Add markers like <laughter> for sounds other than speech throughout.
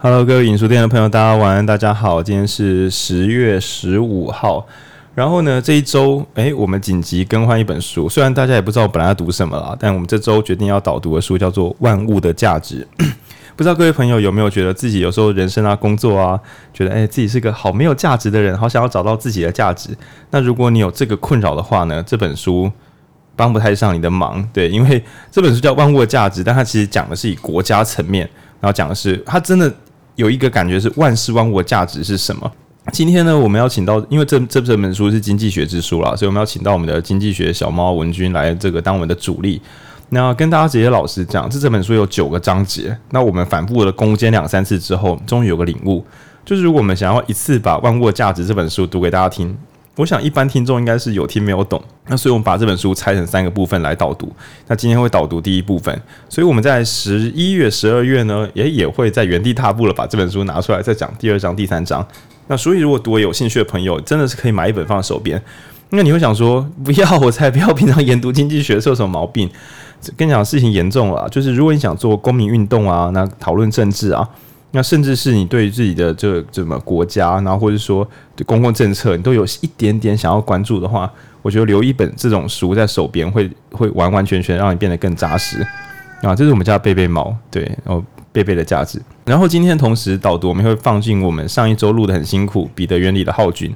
Hello，各位影书店的朋友，大家晚安，大家好，今天是十月十五号。然后呢，这一周，诶，我们紧急更换一本书。虽然大家也不知道我本来要读什么了，但我们这周决定要导读的书叫做《万物的价值》。<clears throat> 不知道各位朋友有没有觉得自己有时候人生啊、工作啊，觉得诶，自己是个好没有价值的人，好想要找到自己的价值。那如果你有这个困扰的话呢，这本书帮不太上你的忙。对，因为这本书叫《万物的价值》，但它其实讲的是以国家层面，然后讲的是它真的。有一个感觉是万事万物的价值是什么？今天呢，我们要请到，因为这这这本书是经济学之书啦，所以我们要请到我们的经济学小猫文君来这个当我们的主力。那跟大家直接老实讲，这这本书有九个章节，那我们反复的攻坚两三次之后，终于有个领悟，就是如果我们想要一次把《万物的价值》这本书读给大家听。我想一般听众应该是有听没有懂，那所以我们把这本书拆成三个部分来导读。那今天会导读第一部分，所以我们在十一月、十二月呢，也也会在原地踏步了，把这本书拿出来再讲第二章、第三章。那所以如果读有兴趣的朋友，真的是可以买一本放在手边。那你会想说，不要我才不要，平常研读经济学是有什么毛病？跟你讲事情严重了，就是如果你想做公民运动啊，那讨论政治啊。那甚至是你对于自己的这个怎么国家，然后或者说对公共政策，你都有一点点想要关注的话，我觉得留一本这种书在手边，会会完完全全让你变得更扎实啊！这是我们家贝贝猫，对，然后贝贝的价值。然后今天同时导读，我们会放进我们上一周录得很辛苦《彼得原理》的浩君。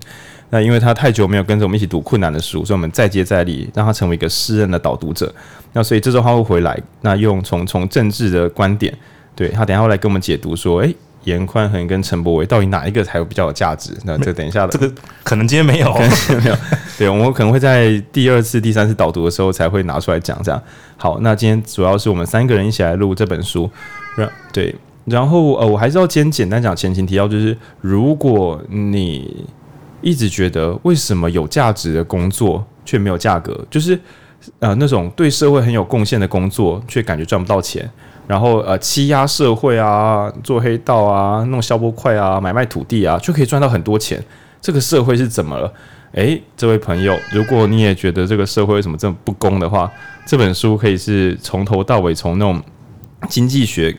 那因为他太久没有跟着我们一起读困难的书，所以我们再接再厉，让他成为一个诗人的导读者。那所以这周他会回来，那用从从政治的观点。对，他等一下会来跟我们解读说，诶，严宽恒跟陈柏惟到底哪一个才有比较有价值？那这等一下的，这个可能今天没有，没有。对，我们可能会在第二次、第三次导读的时候才会拿出来讲。这样好，那今天主要是我们三个人一起来录这本书。然对，然后呃，我还是要先简单讲前情提要，就是如果你一直觉得为什么有价值的工作却没有价格，就是呃那种对社会很有贡献的工作却感觉赚不到钱。然后呃，欺压社会啊，做黑道啊，弄消波块啊，买卖土地啊，就可以赚到很多钱。这个社会是怎么了？诶，这位朋友，如果你也觉得这个社会为什么这么不公的话，这本书可以是从头到尾，从那种经济学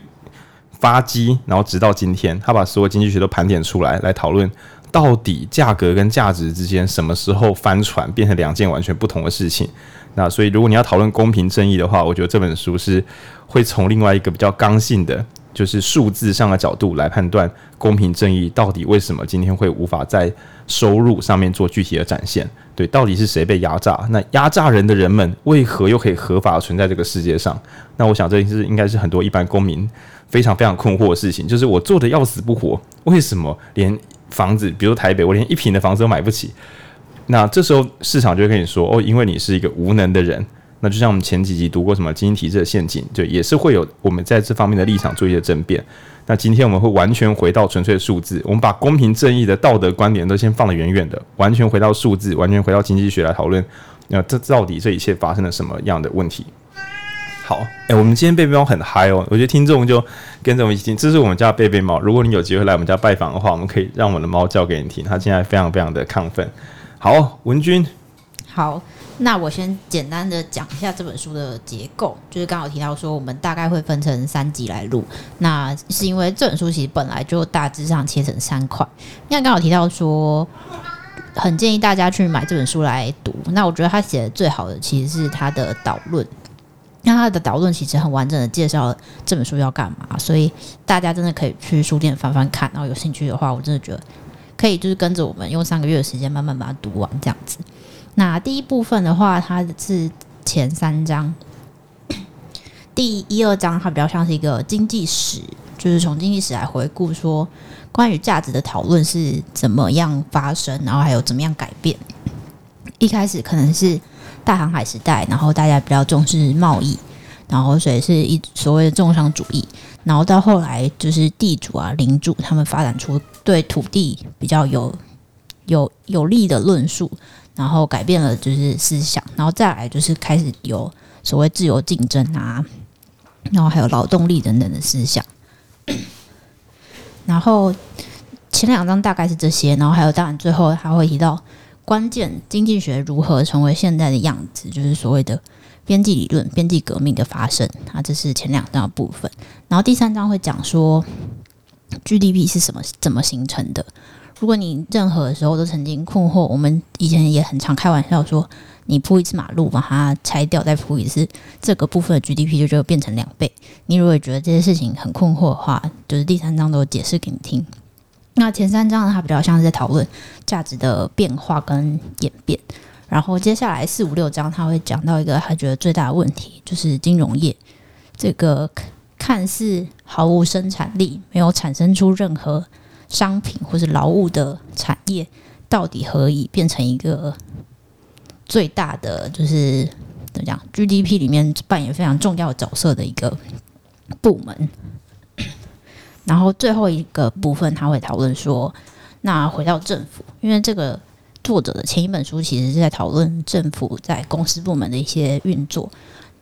发迹，然后直到今天，他把所有经济学都盘点出来，来讨论到底价格跟价值之间什么时候翻船，变成两件完全不同的事情。那所以，如果你要讨论公平正义的话，我觉得这本书是会从另外一个比较刚性的，就是数字上的角度来判断公平正义到底为什么今天会无法在收入上面做具体的展现。对，到底是谁被压榨？那压榨人的人们为何又可以合法存在这个世界上？那我想这是应该是很多一般公民非常非常困惑的事情，就是我做的要死不活，为什么连房子，比如台北，我连一平的房子都买不起？那这时候市场就会跟你说哦，因为你是一个无能的人。那就像我们前几集读过什么经济体制的陷阱，就，也是会有我们在这方面的立场做一些争辩。那今天我们会完全回到纯粹的数字，我们把公平正义的道德观点都先放得远远的，完全回到数字，完全回到经济学来讨论。那这到底这一切发生了什么样的问题？好，哎、我们今天贝贝猫很嗨哦，我觉得听众就跟着我们一起听。这是我们家贝贝猫，如果你有机会来我们家拜访的话，我们可以让我们的猫叫给你听，它现在非常非常的亢奋。好，文君。好，那我先简单的讲一下这本书的结构，就是刚好提到说，我们大概会分成三集来录。那是因为这本书其实本来就大致上切成三块。因为刚好提到说，很建议大家去买这本书来读。那我觉得他写的最好的其实是他的导论。那他的导论其实很完整的介绍这本书要干嘛，所以大家真的可以去书店翻翻看。然后有兴趣的话，我真的觉得。可以就是跟着我们用三个月的时间慢慢把它读完这样子。那第一部分的话，它是前三章，<coughs> 第一二章它比较像是一个经济史，就是从经济史来回顾说关于价值的讨论是怎么样发生，然后还有怎么样改变。一开始可能是大航海时代，然后大家比较重视贸易。然后，所以是一所谓的重商主义。然后到后来，就是地主啊、领主他们发展出对土地比较有有有利的论述，然后改变了就是思想。然后再来就是开始有所谓自由竞争啊，然后还有劳动力等等的思想。然后前两章大概是这些，然后还有当然最后还会提到关键经济学如何成为现在的样子，就是所谓的。边际理论、边际革命的发生，啊，这是前两章的部分。然后第三章会讲说，GDP 是什么怎么形成的。如果你任何时候都曾经困惑，我们以前也很常开玩笑说，你铺一次马路把它拆掉再铺一次，这个部分的 GDP 就就变成两倍。你如果觉得这些事情很困惑的话，就是第三章都解释给你听。那前三章呢，它比较像是在讨论价值的变化跟演变。然后接下来四五六章，他会讲到一个他觉得最大的问题，就是金融业这个看似毫无生产力、没有产生出任何商品或是劳务的产业，到底何以变成一个最大的，就是怎么讲，GDP 里面扮演非常重要角色的一个部门。然后最后一个部分，他会讨论说，那回到政府，因为这个。作者的前一本书其实是在讨论政府在公司部门的一些运作，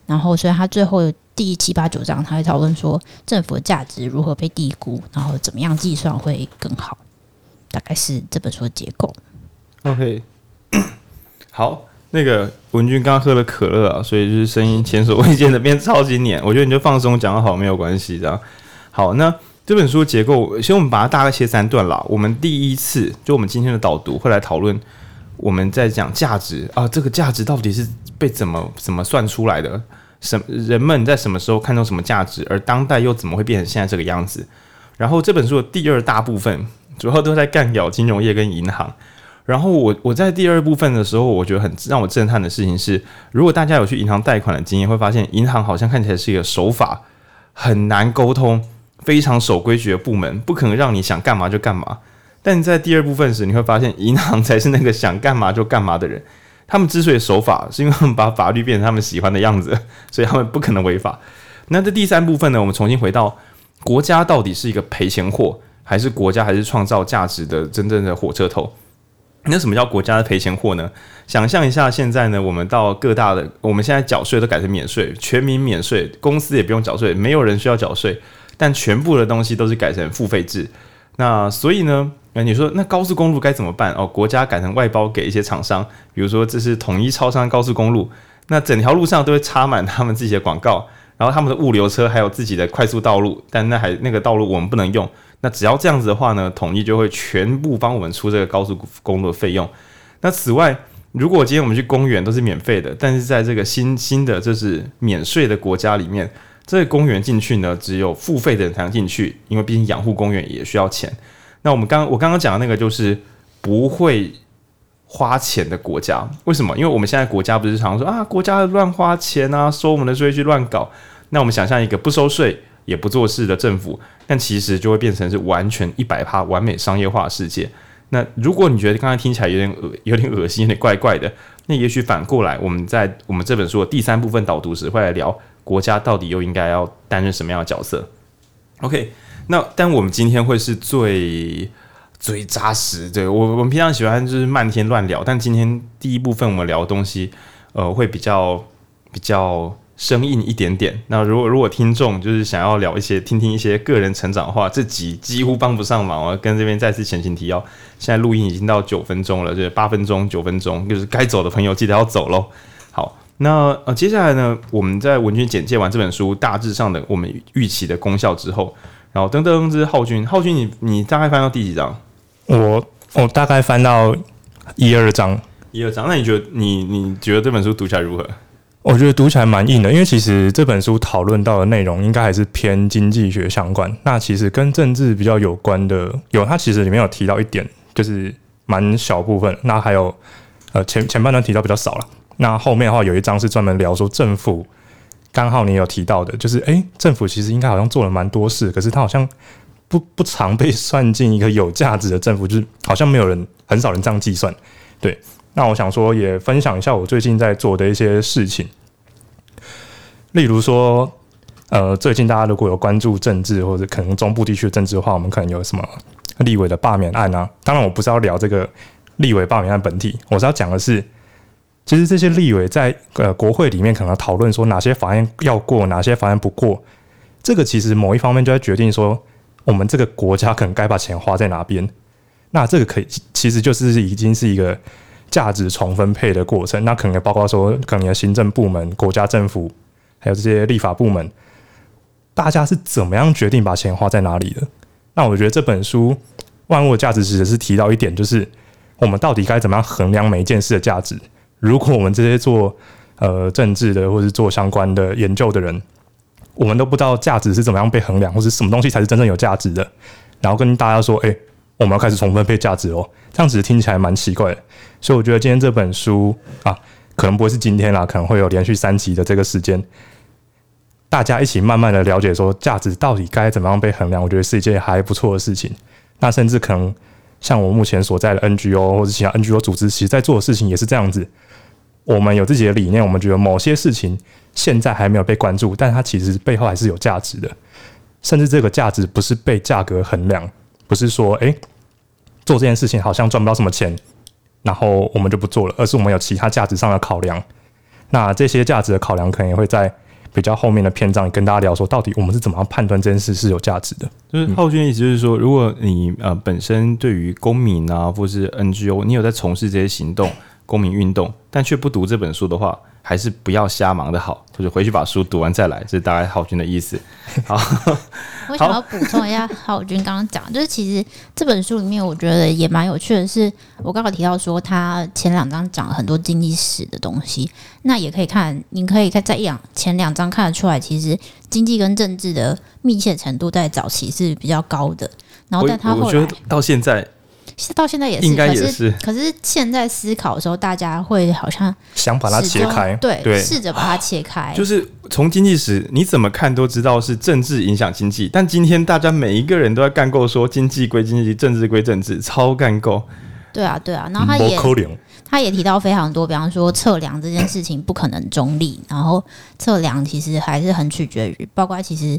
然后所以他最后第七八九章他会讨论说政府的价值如何被低估，然后怎么样计算会更好，大概是这本书的结构。OK，<coughs> 好，那个文君刚刚喝了可乐啊，所以就是声音前所未见的变超级黏，我觉得你就放松讲好没有关系，这样好那。这本书的结构，先我们把它大概切三段啦。我们第一次就我们今天的导读会来讨论，我们在讲价值啊，这个价值到底是被怎么怎么算出来的？什人们在什么时候看到什么价值？而当代又怎么会变成现在这个样子？然后这本书的第二大部分主要都在干掉金融业跟银行。然后我我在第二部分的时候，我觉得很让我震撼的事情是，如果大家有去银行贷款的经验，会发现银行好像看起来是一个手法很难沟通。非常守规矩的部门，不可能让你想干嘛就干嘛。但在第二部分时，你会发现银行才是那个想干嘛就干嘛的人。他们之所以守法，是因为他们把法律变成他们喜欢的样子，所以他们不可能违法。那这第三部分呢？我们重新回到国家到底是一个赔钱货，还是国家还是创造价值的真正的火车头？那什么叫国家的赔钱货呢？想象一下，现在呢，我们到各大的，我们现在缴税都改成免税，全民免税，公司也不用缴税，没有人需要缴税。但全部的东西都是改成付费制，那所以呢，那你说那高速公路该怎么办？哦，国家改成外包给一些厂商，比如说这是统一超商高速公路，那整条路上都会插满他们自己的广告，然后他们的物流车还有自己的快速道路，但那还那个道路我们不能用。那只要这样子的话呢，统一就会全部帮我们出这个高速公路的费用。那此外，如果今天我们去公园都是免费的，但是在这个新新的就是免税的国家里面。这个公园进去呢，只有付费的人才能进去，因为毕竟养护公园也需要钱。那我们刚我刚刚讲的那个就是不会花钱的国家，为什么？因为我们现在国家不是常说啊，国家乱花钱啊，收我们的税去乱搞。那我们想象一个不收税也不做事的政府，但其实就会变成是完全一百趴完美商业化世界。那如果你觉得刚才听起来有点恶、有点恶心、有点怪怪的，那也许反过来，我们在我们这本书的第三部分导读时会来聊。国家到底又应该要担任什么样的角色？OK，那但我们今天会是最最扎实。对，我我们平常喜欢就是漫天乱聊，但今天第一部分我们聊的东西，呃，会比较比较生硬一点点。那如果如果听众就是想要聊一些听听一些个人成长的话，这集几乎帮不上忙。我跟这边再次前情提要，现在录音已经到九分钟了，就是八分钟九分钟，就是该走的朋友记得要走喽。好。那呃，接下来呢，我们在文君简介完这本书大致上的我们预期的功效之后，然后噔噔，这是浩君，浩君你你大概翻到第几章？我我大概翻到一二章，一二章。那你觉得你你觉得这本书读起来如何？我觉得读起来蛮硬的，因为其实这本书讨论到的内容应该还是偏经济学相关。那其实跟政治比较有关的，有它其实里面有提到一点，就是蛮小部分。那还有呃前前半段提到比较少了。那后面的话有一章是专门聊说政府，刚好你有提到的，就是诶、政府其实应该好像做了蛮多事，可是他好像不不常被算进一个有价值的政府，就是好像没有人很少人这样计算。对，那我想说也分享一下我最近在做的一些事情，例如说，呃，最近大家如果有关注政治或者可能中部地区的政治的话，我们可能有什么立委的罢免案啊？当然我不是要聊这个立委罢免案本体，我是要讲的是。其实这些立委在呃国会里面可能讨论说哪些法案要过，哪些法案不过，这个其实某一方面就在决定说我们这个国家可能该把钱花在哪边。那这个可以其实就是已经是一个价值重分配的过程。那可能也包括说，可能行政部门、国家政府还有这些立法部门，大家是怎么样决定把钱花在哪里的？那我觉得这本书《万物的价值》其实是提到一点，就是我们到底该怎么样衡量每一件事的价值？如果我们这些做呃政治的或是做相关的研究的人，我们都不知道价值是怎么样被衡量，或是什么东西才是真正有价值的，然后跟大家说：“哎、我们要开始重分配价值哦。”这样子听起来蛮奇怪的。所以我觉得今天这本书啊，可能不会是今天啦，可能会有连续三集的这个时间。大家一起慢慢的了解说价值到底该怎么样被衡量，我觉得是一件还不错的事情。那甚至可能像我目前所在的 NGO 或者其他 NGO 组织，其实在做的事情也是这样子。我们有自己的理念，我们觉得某些事情现在还没有被关注，但它其实背后还是有价值的。甚至这个价值不是被价格衡量，不是说诶做这件事情好像赚不到什么钱，然后我们就不做了，而是我们有其他价值上的考量。那这些价值的考量可能也会在。比较后面的篇章跟大家聊说，到底我们是怎么样判断这件事是有价值的？就是浩君的意思就是说，如果你呃本身对于公民啊，或是 NGO，你有在从事这些行动、公民运动，但却不读这本书的话。还是不要瞎忙的好，或者回去把书读完再来，这是大概浩君的意思。<laughs> 好，我想要补充一下 <laughs> 浩君刚刚讲，就是其实这本书里面我觉得也蛮有趣的是，是我刚刚提到说他前两章讲了很多经济史的东西，那也可以看，你可以看在一两前两章看得出来，其实经济跟政治的密切程度在早期是比较高的，然后但他后来我觉得到现在。到现在也是，应该也是。可是，可是现在思考的时候，大家会好像想把它切开，对，试着把它切开。就是从经济史，你怎么看都知道是政治影响经济，但今天大家每一个人都在干够说经济归经济，政治归政治，超干够。对啊，对啊。然后他也他也提到非常多，比方说测量这件事情不可能中立，然后测量其实还是很取决于，包括其实。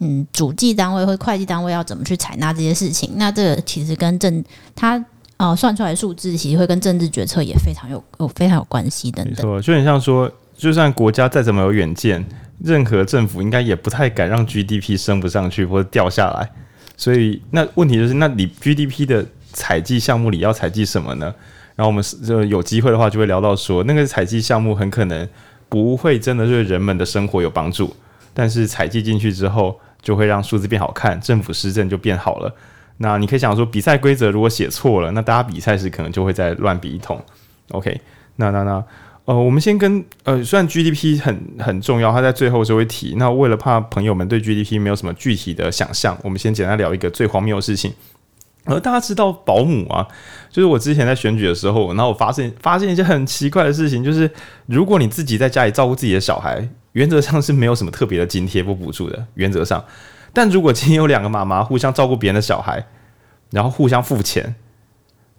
嗯，主计单位或会计单位要怎么去采纳这些事情？那这个其实跟政他呃算出来数字，其实会跟政治决策也非常有有非常有关系等等。就很像说，就算国家再怎么有远见，任何政府应该也不太敢让 GDP 升不上去或者掉下来。所以那问题就是，那你 GDP 的采计项目里要采计什么呢？然后我们就有机会的话，就会聊到说，那个采计项目很可能不会真的对人们的生活有帮助，但是采计进去之后。就会让数字变好看，政府施政就变好了。那你可以想说，比赛规则如果写错了，那大家比赛时可能就会再乱比一通。OK，那那那呃，我们先跟呃，虽然 GDP 很很重要，它在最后就会提。那为了怕朋友们对 GDP 没有什么具体的想象，我们先简单聊一个最荒谬的事情。呃，大家知道保姆啊，就是我之前在选举的时候，然后我发现发现一件很奇怪的事情，就是如果你自己在家里照顾自己的小孩。原则上是没有什么特别的津贴或补助的，原则上。但如果今天有两个妈妈互相照顾别人的小孩，然后互相付钱，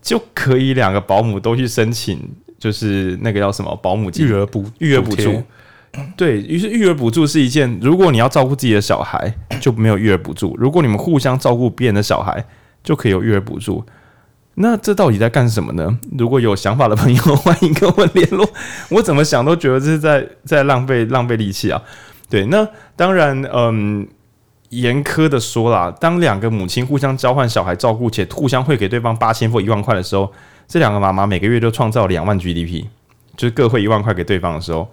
就可以两个保姆都去申请，就是那个叫什么保姆、育儿补、育儿补助。对，于是育儿补助是一件，如果你要照顾自己的小孩，就没有育儿补助；如果你们互相照顾别人的小孩，就可以有育儿补助。那这到底在干什么呢？如果有想法的朋友，<laughs> 欢迎跟我联络。我怎么想都觉得这是在在浪费浪费力气啊。对，那当然，嗯，严苛的说啦，当两个母亲互相交换小孩照顾且互相会给对方八千或一万块的时候，这两个妈妈每个月就创造两万 GDP，就是各汇一万块给对方的时候，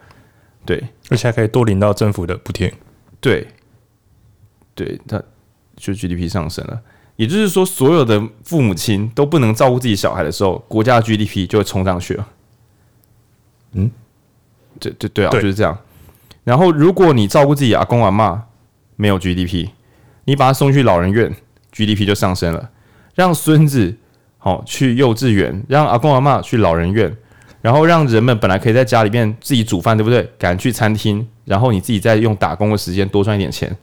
对，而且还可以多领到政府的补贴。对，对，他就 GDP 上升了。也就是说，所有的父母亲都不能照顾自己小孩的时候，国家的 GDP 就会冲上去了。嗯，对对对啊，就是这样。然后，如果你照顾自己阿公阿嬷，没有 GDP，你把他送去老人院，GDP 就上升了。让孙子好去幼稚园，让阿公阿嬷去老人院，然后让人们本来可以在家里面自己煮饭，对不对？赶去餐厅，然后你自己再用打工的时间多赚一点钱。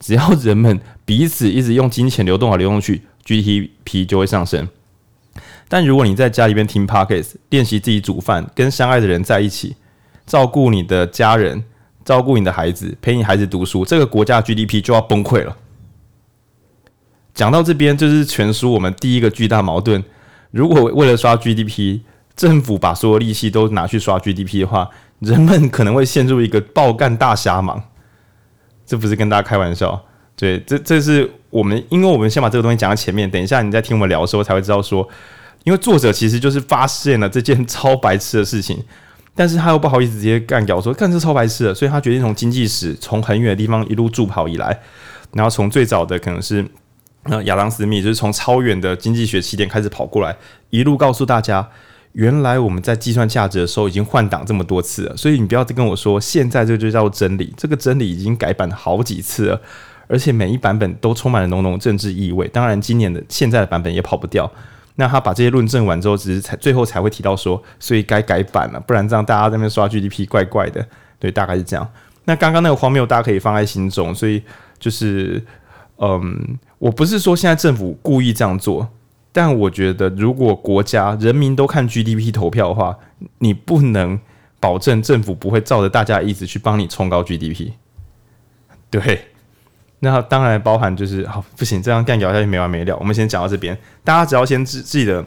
只要人们彼此一直用金钱流动来流动去，GDP 就会上升。但如果你在家里边听 Podcast，练习自己煮饭，跟相爱的人在一起，照顾你的家人，照顾你的孩子，陪你孩子读书，这个国家 GDP 就要崩溃了。讲到这边，就是全书我们第一个巨大矛盾。如果为了刷 GDP，政府把所有利息都拿去刷 GDP 的话，人们可能会陷入一个爆干大瞎忙。这不是跟大家开玩笑，对，这这是我们，因为我们先把这个东西讲到前面，等一下你再听我们聊的时候才会知道说，因为作者其实就是发现了这件超白痴的事情，但是他又不好意思直接干掉说干这超白痴的，所以他决定从经济史从很远的地方一路助跑以来，然后从最早的可能是那亚当·斯密就是从超远的经济学起点开始跑过来，一路告诉大家，原来我们在计算价值的时候已经换挡这么多次了。所以你不要再跟我说，现在这就叫真理，这个真理已经改版好几次了，而且每一版本都充满了浓浓政治意味。当然，今年的现在的版本也跑不掉。那他把这些论证完之后，只是才最后才会提到说，所以该改版了，不然这样大家在那边刷 GDP 怪怪的。对，大概是这样。那刚刚那个荒谬，大家可以放在心中。所以就是，嗯，我不是说现在政府故意这样做，但我觉得如果国家人民都看 GDP 投票的话，你不能保证政府不会照着大家的意思去帮你冲高 GDP。对。那当然包含就是好，不行，这样干聊下去没完没了。我们先讲到这边，大家只要先记记得，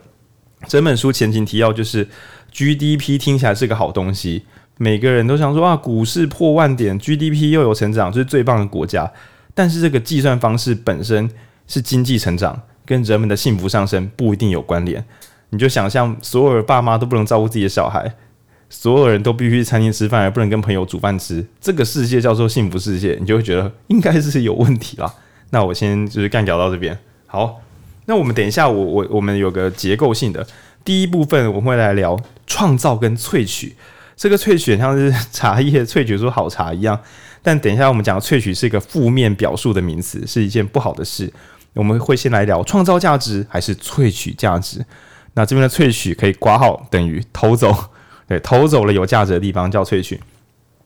整本书前情提要就是 GDP 听起来是个好东西，每个人都想说啊，股市破万点，GDP 又有成长，就是最棒的国家。但是这个计算方式本身是经济成长跟人们的幸福上升不一定有关联。你就想象所有的爸妈都不能照顾自己的小孩。所有人都必须去餐厅吃饭，而不能跟朋友煮饭吃。这个世界叫做幸福世界，你就会觉得应该是有问题啦。那我先就是干聊到这边。好，那我们等一下我，我我们有个结构性的第一部分，我们会来聊创造跟萃取。这个萃取像是茶叶萃取出好茶一样，但等一下我们讲萃取是一个负面表述的名词，是一件不好的事。我们会先来聊创造价值还是萃取价值。那这边的萃取可以括号等于偷走。对，偷走了有价值的地方叫萃取。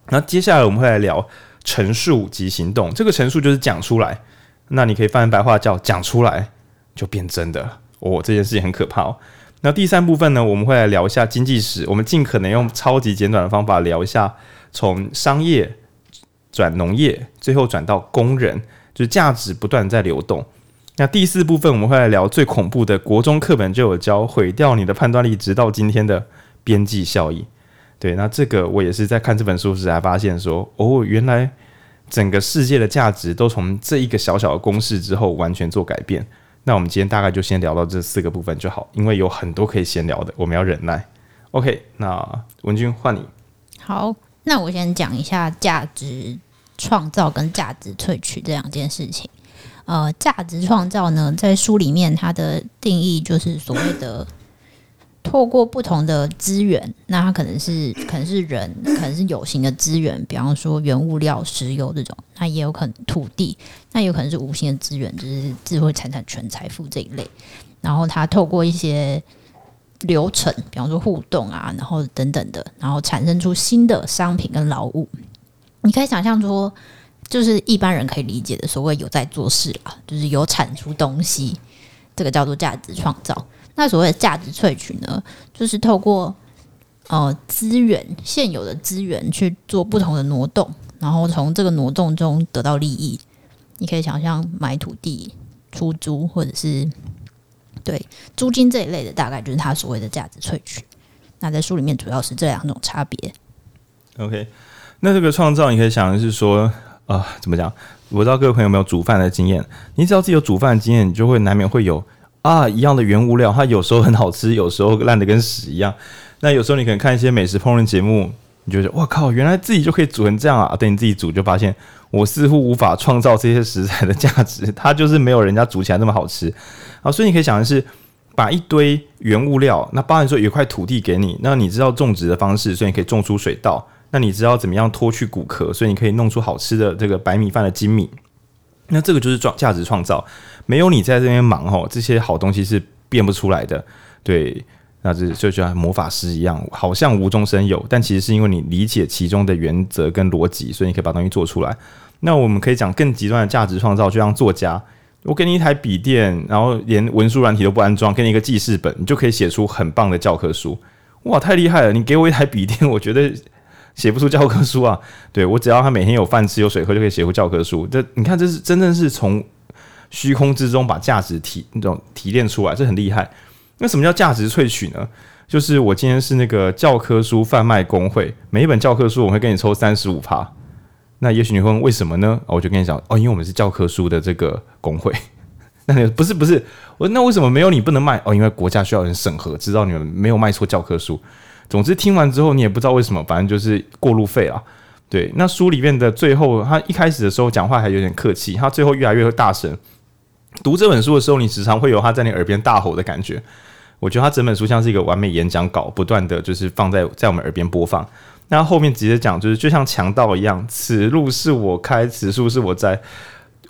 那接下来我们会来聊陈述及行动。这个陈述就是讲出来，那你可以翻成白话叫讲出来就变真的哦。这件事情很可怕哦。那第三部分呢，我们会来聊一下经济史。我们尽可能用超级简短的方法聊一下从商业转农业，最后转到工人，就是价值不断在流动。那第四部分我们会来聊最恐怖的，国中课本就有教，毁掉你的判断力，直到今天的。边际效益，对，那这个我也是在看这本书时才发现说，哦，原来整个世界的价值都从这一个小小的公式之后完全做改变。那我们今天大概就先聊到这四个部分就好，因为有很多可以闲聊的，我们要忍耐。OK，那文君换你。好，那我先讲一下价值创造跟价值萃取这两件事情。呃，价值创造呢，在书里面它的定义就是所谓的。<laughs> 透过不同的资源，那它可能是可能是人，<coughs> 可能是有形的资源，比方说原物料、石油这种，那也有可能土地，那有可能是无形的资源，就是智慧财产权、财富这一类。然后它透过一些流程，比方说互动啊，然后等等的，然后产生出新的商品跟劳务。你可以想象说，就是一般人可以理解的所谓有在做事啊，就是有产出东西，这个叫做价值创造。那所谓的价值萃取呢，就是透过呃资源现有的资源去做不同的挪动，然后从这个挪动中得到利益。你可以想象买土地出租，或者是对租金这一类的，大概就是它所谓的价值萃取。那在书里面主要是这两种差别。OK，那这个创造你可以想的是说啊、怎么讲？我不知道各位朋友有没有煮饭的经验？你只要自己有煮饭的经验，你就会难免会有。啊，一样的原物料，它有时候很好吃，有时候烂的跟屎一样。那有时候你可能看一些美食烹饪节目，你就觉得哇靠，原来自己就可以煮成这样啊！等你自己煮，就发现我似乎无法创造这些食材的价值，它就是没有人家煮起来那么好吃啊。所以你可以想的是，把一堆原物料，那包含说有块土地给你，那你知道种植的方式，所以你可以种出水稻。那你知道怎么样脱去谷壳，所以你可以弄出好吃的这个白米饭的精米。那这个就是创价值创造。没有你在这边忙哦，这些好东西是变不出来的。对，那这就像魔法师一样，好像无中生有，但其实是因为你理解其中的原则跟逻辑，所以你可以把东西做出来。那我们可以讲更极端的价值创造，就像作家，我给你一台笔电，然后连文书软体都不安装，给你一个记事本，你就可以写出很棒的教科书。哇，太厉害了！你给我一台笔电，我觉得写不出教科书啊。对，我只要他每天有饭吃有水喝，就可以写出教科书。这你看，这是真正是从。虚空之中把价值提那种提炼出来，这很厉害。那什么叫价值萃取呢？就是我今天是那个教科书贩卖公会，每一本教科书我会跟你抽三十五趴。那也许你会问为什么呢？我就跟你讲哦，因为我们是教科书的这个公会。<laughs> 那你不是不是我那为什么没有你不能卖？哦，因为国家需要人审核，知道你们没有卖错教科书。总之听完之后你也不知道为什么，反正就是过路费啊。对，那书里面的最后，他一开始的时候讲话还有点客气，他最后越来越大声。读这本书的时候，你时常会有他在你耳边大吼的感觉。我觉得他整本书像是一个完美演讲稿，不断的就是放在在我们耳边播放。那后面直接讲，就是就像强盗一样，此路是我开，此树是我栽。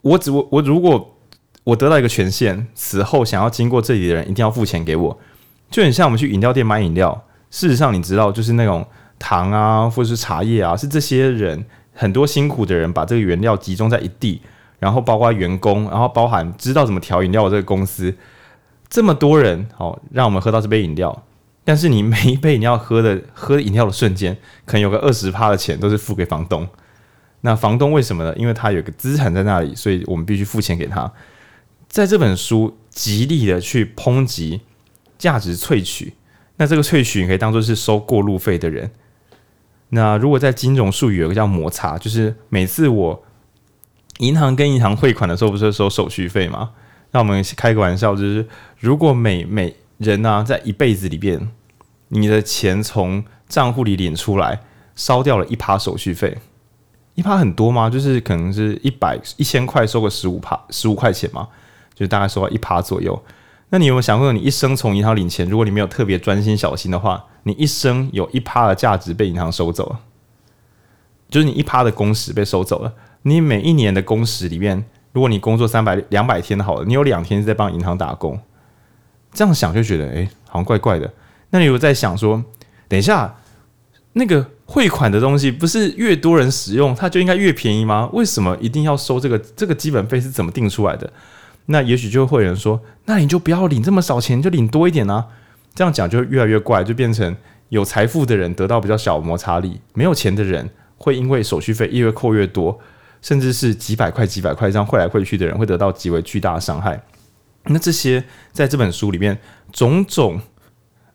我只我我如果 <laughs> 我得到一个权限，此后想要经过这里的人一定要付钱给我，就很像我们去饮料店买饮料。事实上，你知道，就是那种糖啊，或者是茶叶啊，是这些人很多辛苦的人把这个原料集中在一地，然后包括员工，然后包含知道怎么调饮料的这个公司，这么多人好让我们喝到这杯饮料。但是你每一杯饮料喝的喝饮料的瞬间，可能有个二十趴的钱都是付给房东。那房东为什么呢？因为他有个资产在那里，所以我们必须付钱给他。在这本书极力的去抨击价值萃取，那这个萃取你可以当做是收过路费的人。那如果在金融术语有个叫摩擦，就是每次我银行跟银行汇款的时候，不是收手续费吗？那我们开个玩笑，就是如果每每人呢、在一辈子里边，你的钱从账户里领出来，烧掉了一趴手续费，一趴很多吗？就是可能是一百一千块收个十五趴十五块钱嘛，就大概收到一趴左右。那你有没有想过，你一生从银行领钱，如果你没有特别专心小心的话，你一生有一趴的价值被银行收走了，就是你一趴的工时被收走了。你每一年的工时里面，如果你工作三百两百天好了，你有两天是在帮银行打工，这样想就觉得诶、欸，好像怪怪的。那你有在想说，等一下，那个汇款的东西不是越多人使用，它就应该越便宜吗？为什么一定要收这个？这个基本费是怎么定出来的？那也许就会有人说，那你就不要领这么少钱，就领多一点啊。这样讲就越来越怪，就变成有财富的人得到比较小摩擦力，没有钱的人会因为手续费越扣越多，甚至是几百块、几百块这样汇来汇去的人会得到极为巨大的伤害。那这些在这本书里面种种。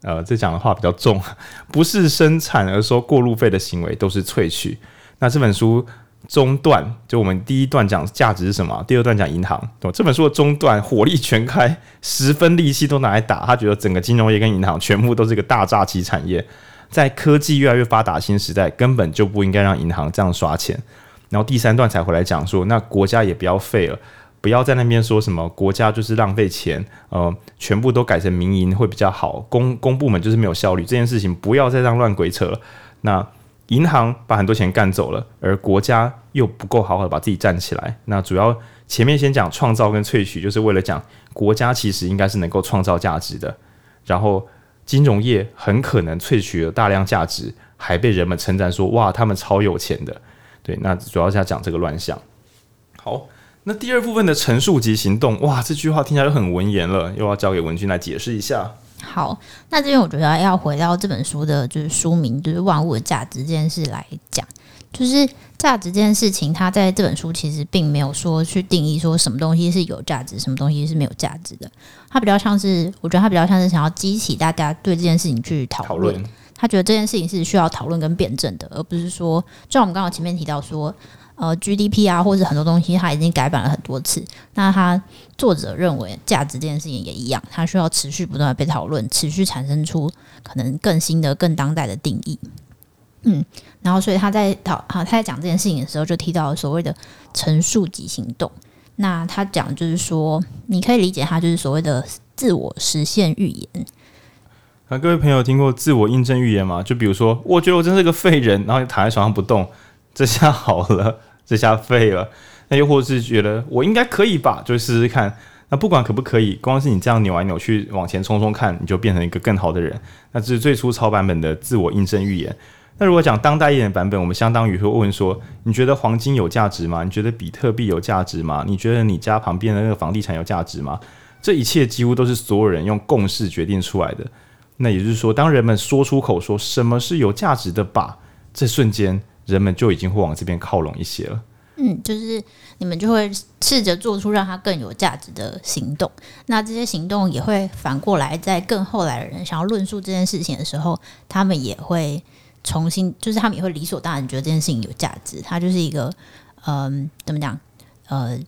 呃，这讲的话比较重，不是生产而收过路费的行为都是萃取。那这本书中段，就我们第一段讲价值是什么，第二段讲银行。这本书的中段火力全开，十分力气都拿来打。他觉得整个金融业跟银行全部都是一个大诈欺产业，在科技越来越发达新时代，根本就不应该让银行这样刷钱。然后第三段才回来讲说，那国家也不要废了。不要在那边说什么国家就是浪费钱，呃，全部都改成民营会比较好，公公部门就是没有效率，这件事情不要再让乱鬼扯。那银行把很多钱干走了，而国家又不够好好的把自己站起来。那主要前面先讲创造跟萃取，就是为了讲国家其实应该是能够创造价值的，然后金融业很可能萃取了大量价值，还被人们称赞说哇，他们超有钱的。对，那主要是要讲这个乱象。好。那第二部分的陈述及行动，哇，这句话听起来就很文言了，又要交给文君来解释一下。好，那这边我觉得要回到这本书的就是书名，就是万物的价值这件事来讲，就是价值这件事情，它在这本书其实并没有说去定义说什么东西是有价值，什么东西是没有价值的。它比较像是，我觉得它比较像是想要激起大家对这件事情去讨论。他觉得这件事情是需要讨论跟辩证的，而不是说，就像我们刚刚前面提到说。呃，GDP 啊，或者很多东西，它已经改版了很多次。那他作者认为，价值这件事情也一样，它需要持续不断的被讨论，持续产生出可能更新的、更当代的定义。嗯，然后所以他在讨啊，他在讲这件事情的时候，就提到了所谓的陈述及行动。那他讲就是说，你可以理解他就是所谓的自我实现预言。啊，各位朋友听过自我印证预言吗？就比如说，我觉得我真是个废人，然后躺在床上不动。这下好了，这下废了。那又或是觉得我应该可以吧，就试试看。那不管可不可以，光是你这样扭来扭去往前冲冲看，你就变成一个更好的人。那这是最粗糙版本的自我印证预言。那如果讲当代一点版本，我们相当于会问说：你觉得黄金有价值吗？你觉得比特币有价值吗？你觉得你家旁边的那个房地产有价值吗？这一切几乎都是所有人用共识决定出来的。那也就是说，当人们说出口说什么是有价值的吧，这瞬间。人们就已经会往这边靠拢一些了。嗯，就是你们就会试着做出让它更有价值的行动。那这些行动也会反过来，在更后来的人想要论述这件事情的时候，他们也会重新，就是他们也会理所当然觉得这件事情有价值。它就是一个，嗯、呃，怎么讲？呃，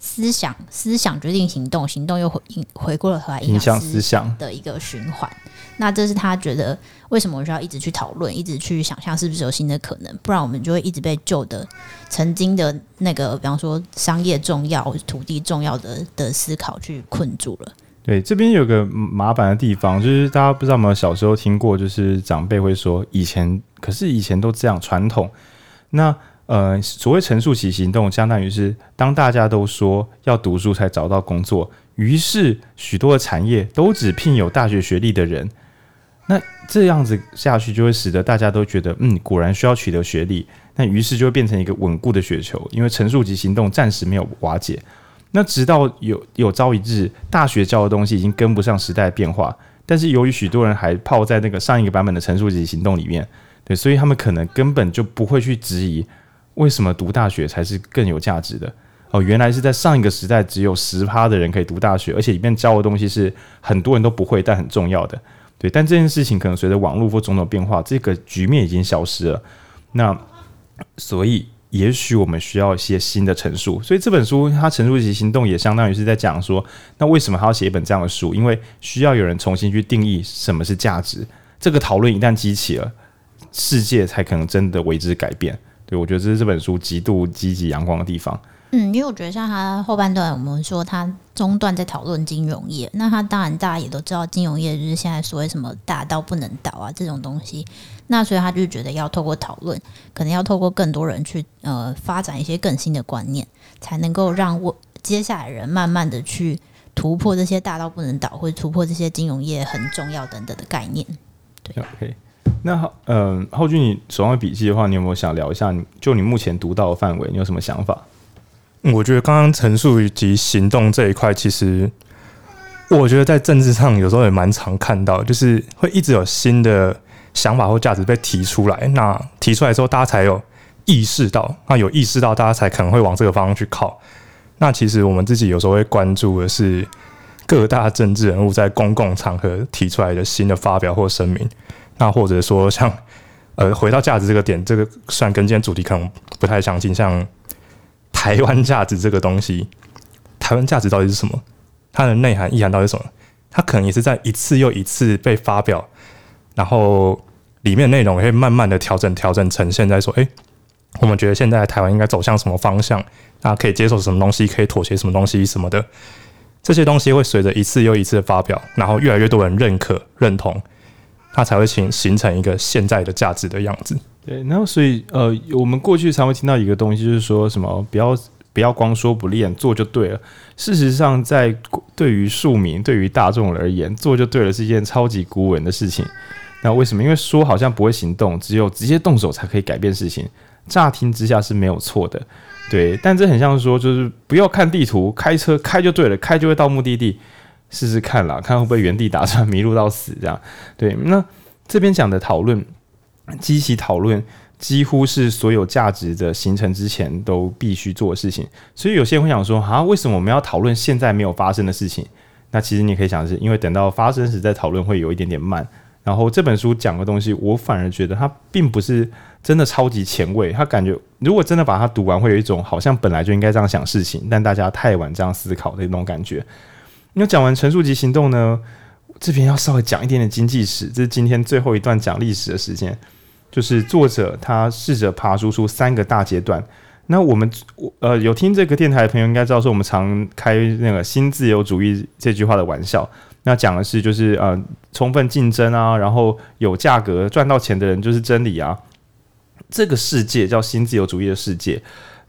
思想思想决定行动，行动又回回过了头来影响思想的一个循环。那这是他觉得为什么我需要一直去讨论，一直去想象是不是有新的可能，不然我们就会一直被旧的曾经的那个，比方说商业重要、土地重要的的思考去困住了。对，这边有个麻烦的地方，就是大家不知道有没有小时候听过，就是长辈会说以前，可是以前都这样传统。那呃，所谓陈述其行动，相当于是当大家都说要读书才找到工作，于是许多的产业都只聘有大学学历的人。那这样子下去，就会使得大家都觉得，嗯，果然需要取得学历。那于是就会变成一个稳固的雪球，因为陈述期行动暂时没有瓦解。那直到有有朝一日，大学教的东西已经跟不上时代变化，但是由于许多人还泡在那个上一个版本的陈述期行动里面，对，所以他们可能根本就不会去质疑。为什么读大学才是更有价值的？哦，原来是在上一个时代，只有十趴的人可以读大学，而且里面教的东西是很多人都不会，但很重要的。对，但这件事情可能随着网络或种种变化，这个局面已经消失了。那所以，也许我们需要一些新的陈述。所以这本书它陈述及行动也相当于是在讲说，那为什么他要写一本这样的书？因为需要有人重新去定义什么是价值。这个讨论一旦激起了，世界才可能真的为之改变。对，我觉得这是这本书极度积极阳光的地方。嗯，因为我觉得像他后半段，我们说他中段在讨论金融业，那他当然大家也都知道，金融业就是现在所谓什么大到不能倒啊这种东西。那所以他就觉得要透过讨论，可能要透过更多人去呃发展一些更新的观念，才能够让我接下来人慢慢的去突破这些大到不能倒，或者突破这些金融业很重要等等的概念。对，OK。那，嗯，浩俊，你手上笔记的话，你有没有想聊一下？就你目前读到的范围，你有什么想法？我觉得刚刚陈述及行动这一块，其实我觉得在政治上有时候也蛮常看到，就是会一直有新的想法或价值被提出来。那提出来之后，大家才有意识到，那有意识到，大家才可能会往这个方向去靠。那其实我们自己有时候会关注的是各大政治人物在公共场合提出来的新的发表或声明。那或者说像，呃，回到价值这个点，这个虽然跟今天主题可能不太相近，像台湾价值这个东西，台湾价值到底是什么？它的内涵意涵到底是什么？它可能也是在一次又一次被发表，然后里面内容会慢慢的调整调整成现在说，哎，我们觉得现在台湾应该走向什么方向？大家可以接受什么东西？可以妥协什么东西？什么的？这些东西会随着一次又一次的发表，然后越来越多人认可认同。它才会形形成一个现在的价值的样子。对，然后所以呃，我们过去常会听到一个东西，就是说什么不要不要光说不练，做就对了。事实上，在对于庶民、对于大众而言，做就对了是一件超级孤稳的事情。那为什么？因为说好像不会行动，只有直接动手才可以改变事情。乍听之下是没有错的，对。但这很像说，就是不要看地图，开车开就对了，开就会到目的地。试试看啦，看会不会原地打转，迷路到死这样。对，那这边讲的讨论，激起讨论，几乎是所有价值的形成之前都必须做的事情。所以有些人会想说，啊，为什么我们要讨论现在没有发生的事情？那其实你可以想的是，因为等到发生时再讨论会有一点点慢。然后这本书讲的东西，我反而觉得它并不是真的超级前卫。他感觉如果真的把它读完，会有一种好像本来就应该这样想事情，但大家太晚这样思考的那种感觉。那讲完陈述及行动呢，这边要稍微讲一点点经济史，这是今天最后一段讲历史的时间。就是作者他试着爬梳出三个大阶段。那我们呃有听这个电台的朋友应该知道，说我们常开那个新自由主义这句话的玩笑。那讲的是就是呃充分竞争啊，然后有价格赚到钱的人就是真理啊。这个世界叫新自由主义的世界。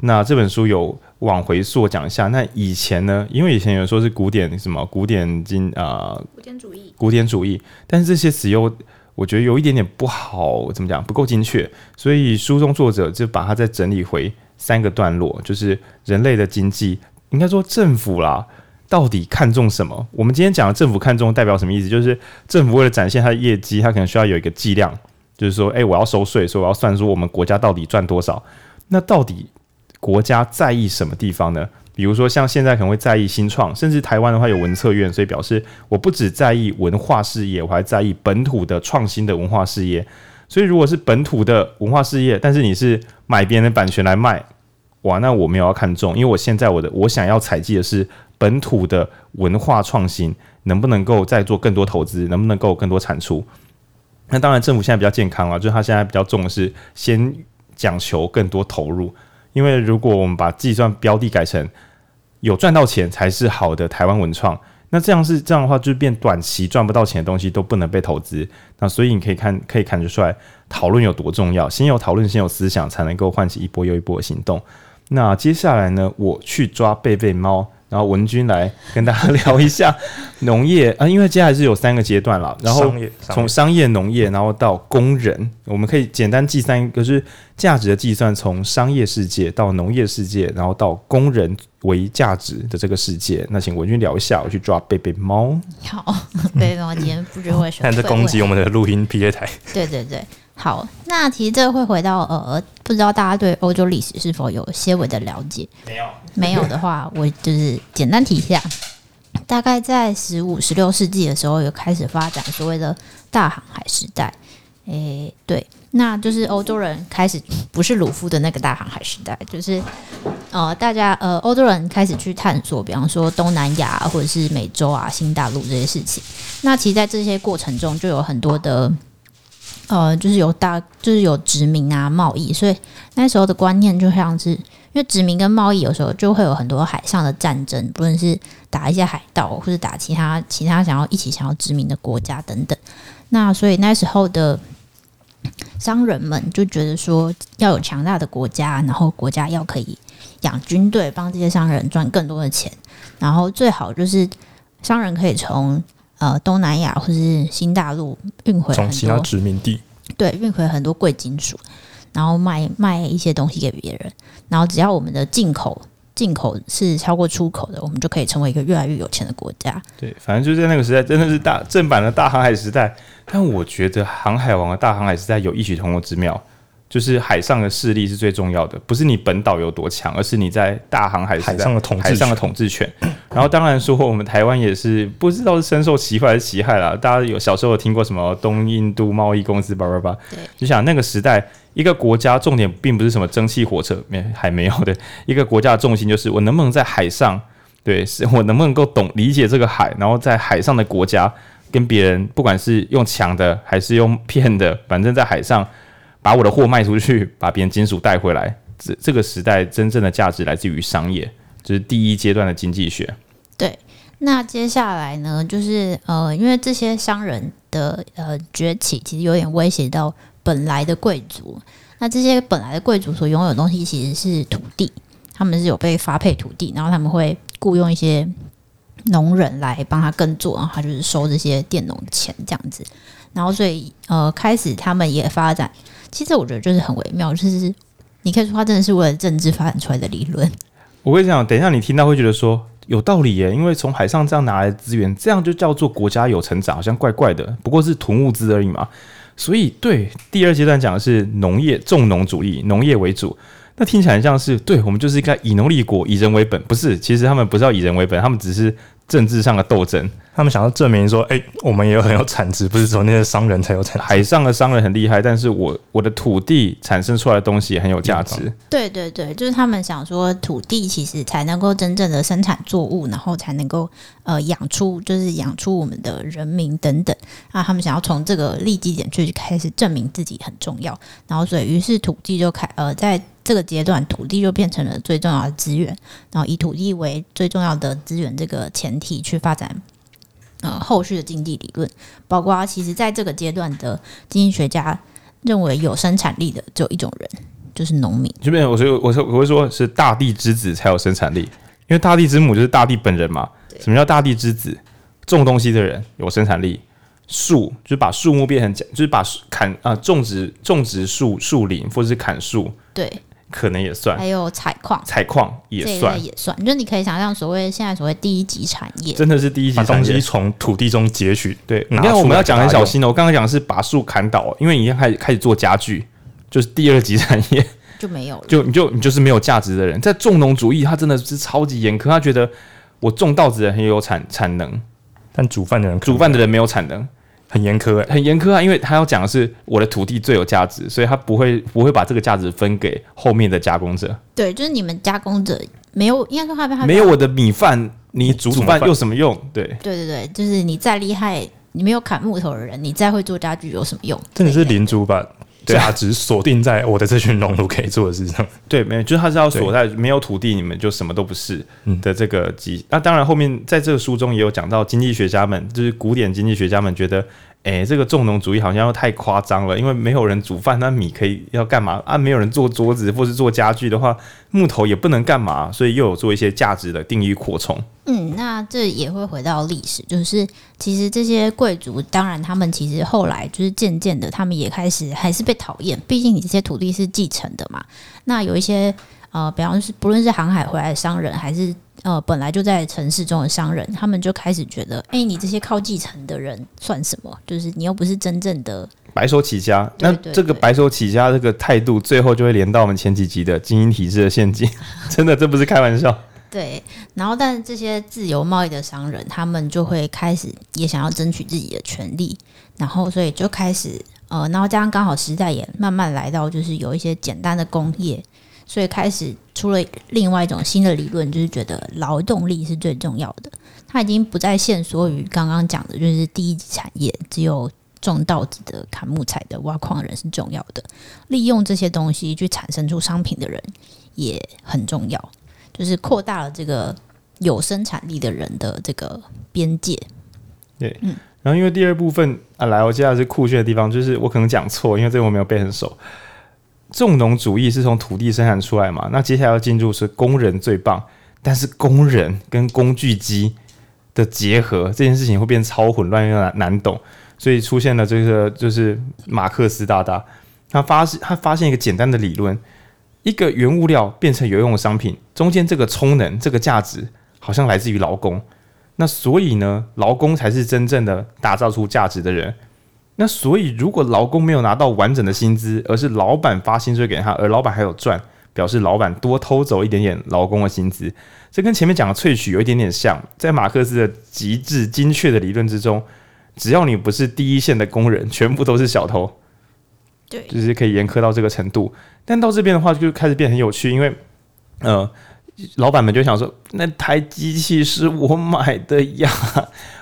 那这本书有往回溯讲一下，那以前呢？因为以前有人说是古典什么古典经啊，呃、古典主义，古典主义，但是这些词又我觉得有一点点不好，怎么讲？不够精确，所以书中作者就把它再整理回三个段落，就是人类的经济，应该说政府啦，到底看重什么？我们今天讲的政府看重代表什么意思？就是政府为了展现它的业绩，它可能需要有一个计量，就是说，哎，我要收税，所以我要算出我们国家到底赚多少。那到底？国家在意什么地方呢？比如说，像现在可能会在意新创，甚至台湾的话有文策院，所以表示我不只在意文化事业，我还在意本土的创新的文化事业。所以，如果是本土的文化事业，但是你是买别人的版权来卖，哇，那我没有要看重，因为我现在我的我想要采集的是本土的文化创新，能不能够再做更多投资，能不能够更多产出？那当然，政府现在比较健康了，就是他现在比较重视先讲求更多投入，因为如果我们把计算标的改成有赚到钱才是好的台湾文创，那这样是这样的话，就变短期赚不到钱的东西都不能被投资。那所以你可以看，可以看得出来，讨论有多重要。先有讨论，先有思想，才能够唤起一波又一波的行动。那接下来呢，我去抓贝贝猫。然后文君来跟大家聊一下 <laughs> 农业啊，因为接下来是有三个阶段了，然后从商业农业，然后到工人，我们可以简单计三个，就是价值的计算，从商业世界到农业世界，然后到工人为价值的这个世界。那请文君聊一下，我去抓贝贝猫。好，贝贝猫今天不知为什么，<laughs> 看这攻击我们的录音 PA 台。对对对。好，那其实这个会回到呃，不知道大家对欧洲历史是否有些微的了解？没有，没有的话，我就是简单提一下。大概在十五、十六世纪的时候，有开始发展所谓的大航海时代。诶，对，那就是欧洲人开始不是鲁夫的那个大航海时代，就是呃，大家呃，欧洲人开始去探索，比方说东南亚或者是美洲啊、新大陆这些事情。那其实，在这些过程中，就有很多的。呃，就是有大，就是有殖民啊，贸易，所以那时候的观念就像是，因为殖民跟贸易有时候就会有很多海上的战争，不论是打一些海盗，或者打其他其他想要一起想要殖民的国家等等。那所以那时候的商人们就觉得说，要有强大的国家，然后国家要可以养军队，帮这些商人赚更多的钱，然后最好就是商人可以从。呃，东南亚或是新大陆运回从其他殖民地，对，运回很多贵金属，然后卖卖一些东西给别人，然后只要我们的进口进口是超过出口的，我们就可以成为一个越来越有钱的国家。对，反正就在那个时代，真的是大正版的大航海时代。但我觉得航海王的大航海时代有异曲同工之妙。就是海上的势力是最重要的，不是你本岛有多强，而是你在大航海海上的统海上的统治权。<coughs> 然后当然说，我们台湾也是不知道是深受其害还是其害啦。大家有小时候有听过什么东印度贸易公司叭叭叭？对，你想那个时代，一个国家重点并不是什么蒸汽火车，没还没有的。<laughs> 一个国家的重心就是我能不能在海上，对，是我能不能够懂理解这个海，然后在海上的国家跟别人，不管是用抢的还是用骗的，反正在海上。把我的货卖出去，把别人金属带回来。这这个时代真正的价值来自于商业，就是第一阶段的经济学。对，那接下来呢，就是呃，因为这些商人的呃崛起，其实有点威胁到本来的贵族。那这些本来的贵族所拥有的东西其实是土地，他们是有被发配土地，然后他们会雇佣一些农人来帮他耕作，然后他就是收这些佃农的钱这样子。然后所以呃，开始他们也发展。其实我觉得就是很微妙，就是你可以说它真的是为了政治发展出来的理论。<laughs> 我会讲，等一下你听到会觉得说有道理耶，因为从海上这样拿来资源，这样就叫做国家有成长，好像怪怪的。不过是囤物资而已嘛。所以对第二阶段讲的是农业重农主义，农业为主。那听起来像是对我们就是应该以农立国，以人为本。不是，其实他们不是要以人为本，他们只是政治上的斗争。他们想要证明说，哎、欸，我们也有很有产值，不是说那些商人才有产值。海上的商人很厉害，但是我我的土地产生出来的东西也很有价值。对对对，就是他们想说，土地其实才能够真正的生产作物，然后才能够呃养出，就是养出我们的人民等等。啊，他们想要从这个利基点去开始证明自己很重要，然后所以于是土地就开呃在这个阶段，土地就变成了最重要的资源，然后以土地为最重要的资源这个前提去发展。呃，后续的经济理论，包括其实在这个阶段的经济学家认为有生产力的只有一种人，就是农民。这边我说，我说我会说是大地之子才有生产力，因为大地之母就是大地本人嘛。什么叫大地之子？种东西的人有生产力，树就是把树木变成，就是把砍啊种植种植树树林或者是砍树。对。可能也算，还有采矿，采矿也算，也算。就你可以想象，所谓现在所谓第一级产业，真的是第一级产业，把东西从土地中截取。对，你看我们要讲很小心哦。我刚刚讲的是把树砍倒，因为你已经开始开始做家具，就是第二级产业就没有了，就你就你就是没有价值的人。在重农主义，他真的是超级严苛，他觉得我种稻子的人很有产产能，但煮饭的人煮饭的人没有产能。很严苛很严苛啊，因为他要讲的是我的土地最有价值，所以他不会不会把这个价值分给后面的加工者。对，就是你们加工者没有，应该说他没有我的米饭，你煮煮饭有什么用？对，对对对，就是你再厉害，你没有砍木头的人，你再会做家具有什么用？真的是领主吧。价值锁定在我的这群农奴可以做的事上。<laughs> 对，没有，就是他是要锁在没有土地，你们就什么都不是的这个基。那当然，后面在这个书中也有讲到，经济学家们就是古典经济学家们觉得。哎、这个重农主义好像又太夸张了，因为没有人煮饭，那米可以要干嘛啊？没有人做桌子或是做家具的话，木头也不能干嘛，所以又有做一些价值的定义扩充。嗯，那这也会回到历史，就是其实这些贵族，当然他们其实后来就是渐渐的，他们也开始还是被讨厌，毕竟你这些土地是继承的嘛。那有一些呃，比方是不论是航海回来的商人，还是呃，本来就在城市中的商人，他们就开始觉得，哎、欸，你这些靠继承的人算什么？就是你又不是真正的白手起家。那这个白手起家这个态度，最后就会连到我们前几集的精英体制的陷阱。<laughs> 真的，这不是开玩笑。对。然后，但是这些自由贸易的商人，他们就会开始也想要争取自己的权利，然后所以就开始呃，然后加上刚好时代也慢慢来到，就是有一些简单的工业。所以开始出了另外一种新的理论，就是觉得劳动力是最重要的。它已经不再限缩于刚刚讲的，就是第一级产业，只有种稻子的、砍木材的、挖矿的人是重要的。利用这些东西去产生出商品的人也很重要，就是扩大了这个有生产力的人的这个边界。对，嗯。然后因为第二部分啊，来，我接下来是酷炫的地方，就是我可能讲错，因为这个我没有背很熟。重农主义是从土地生产出来嘛？那接下来要进入是工人最棒，但是工人跟工具机的结合这件事情会变超混乱又难难懂，所以出现了这个就是马克思大大，他发现他发现一个简单的理论，一个原物料变成有用的商品，中间这个充能这个价值好像来自于劳工，那所以呢，劳工才是真正的打造出价值的人。那所以，如果劳工没有拿到完整的薪资，而是老板发薪水给他，而老板还有赚，表示老板多偷走一点点劳工的薪资，这跟前面讲的萃取有一点点像。在马克思的极致精确的理论之中，只要你不是第一线的工人，全部都是小偷。对，就是可以严苛到这个程度。但到这边的话，就开始变很有趣，因为，呃，老板们就想说，那台机器是我买的呀。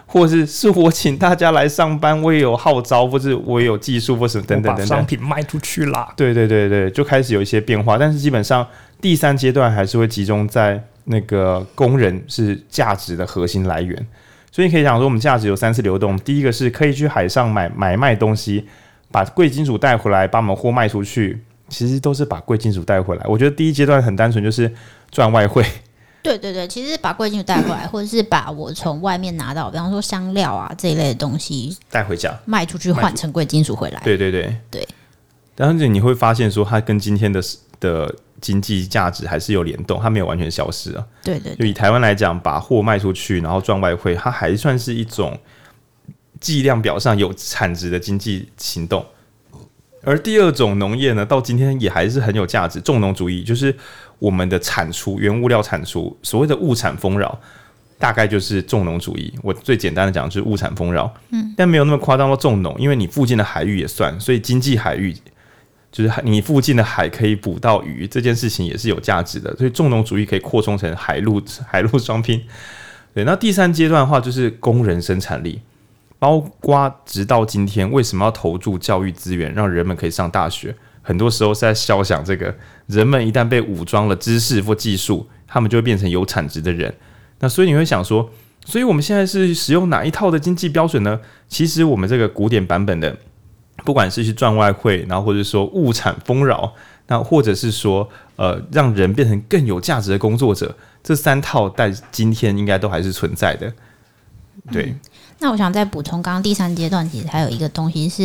或是是我请大家来上班，我也有号召，或是我也有技术，或什么等等等等，商品卖出去啦。对对对对，就开始有一些变化。但是基本上第三阶段还是会集中在那个工人是价值的核心来源。所以你可以想说，我们价值有三次流动。第一个是可以去海上买买卖东西，把贵金属带回来，把我们货卖出去，其实都是把贵金属带回来。我觉得第一阶段很单纯，就是赚外汇。对对对，其实把贵金属带回来，或者是把我从外面拿到，比方说香料啊这一类的东西带回家卖出去，换成贵金属回来。对对对对，但是你会发现说，它跟今天的的经济价值还是有联动，它没有完全消失啊。对对，就以台湾来讲，把货卖出去，然后赚外汇，它还算是一种计量表上有产值的经济行动。而第二种农业呢，到今天也还是很有价值，重农主义就是。我们的产出、原物料产出，所谓的物产丰饶，大概就是重农主义。我最简单的讲就是物产丰饶，嗯，但没有那么夸张到重农，因为你附近的海域也算，所以经济海域就是你附近的海可以捕到鱼，这件事情也是有价值的。所以重农主义可以扩充成海陆海陆双拼。对，那第三阶段的话就是工人生产力，包括直到今天，为什么要投注教育资源，让人们可以上大学？很多时候是在消想这个，人们一旦被武装了知识或技术，他们就会变成有产值的人。那所以你会想说，所以我们现在是使用哪一套的经济标准呢？其实我们这个古典版本的，不管是去赚外汇，然后或者说物产丰饶，那或者是说呃让人变成更有价值的工作者，这三套在今天应该都还是存在的。对。那我想再补充，刚刚第三阶段其实还有一个东西是，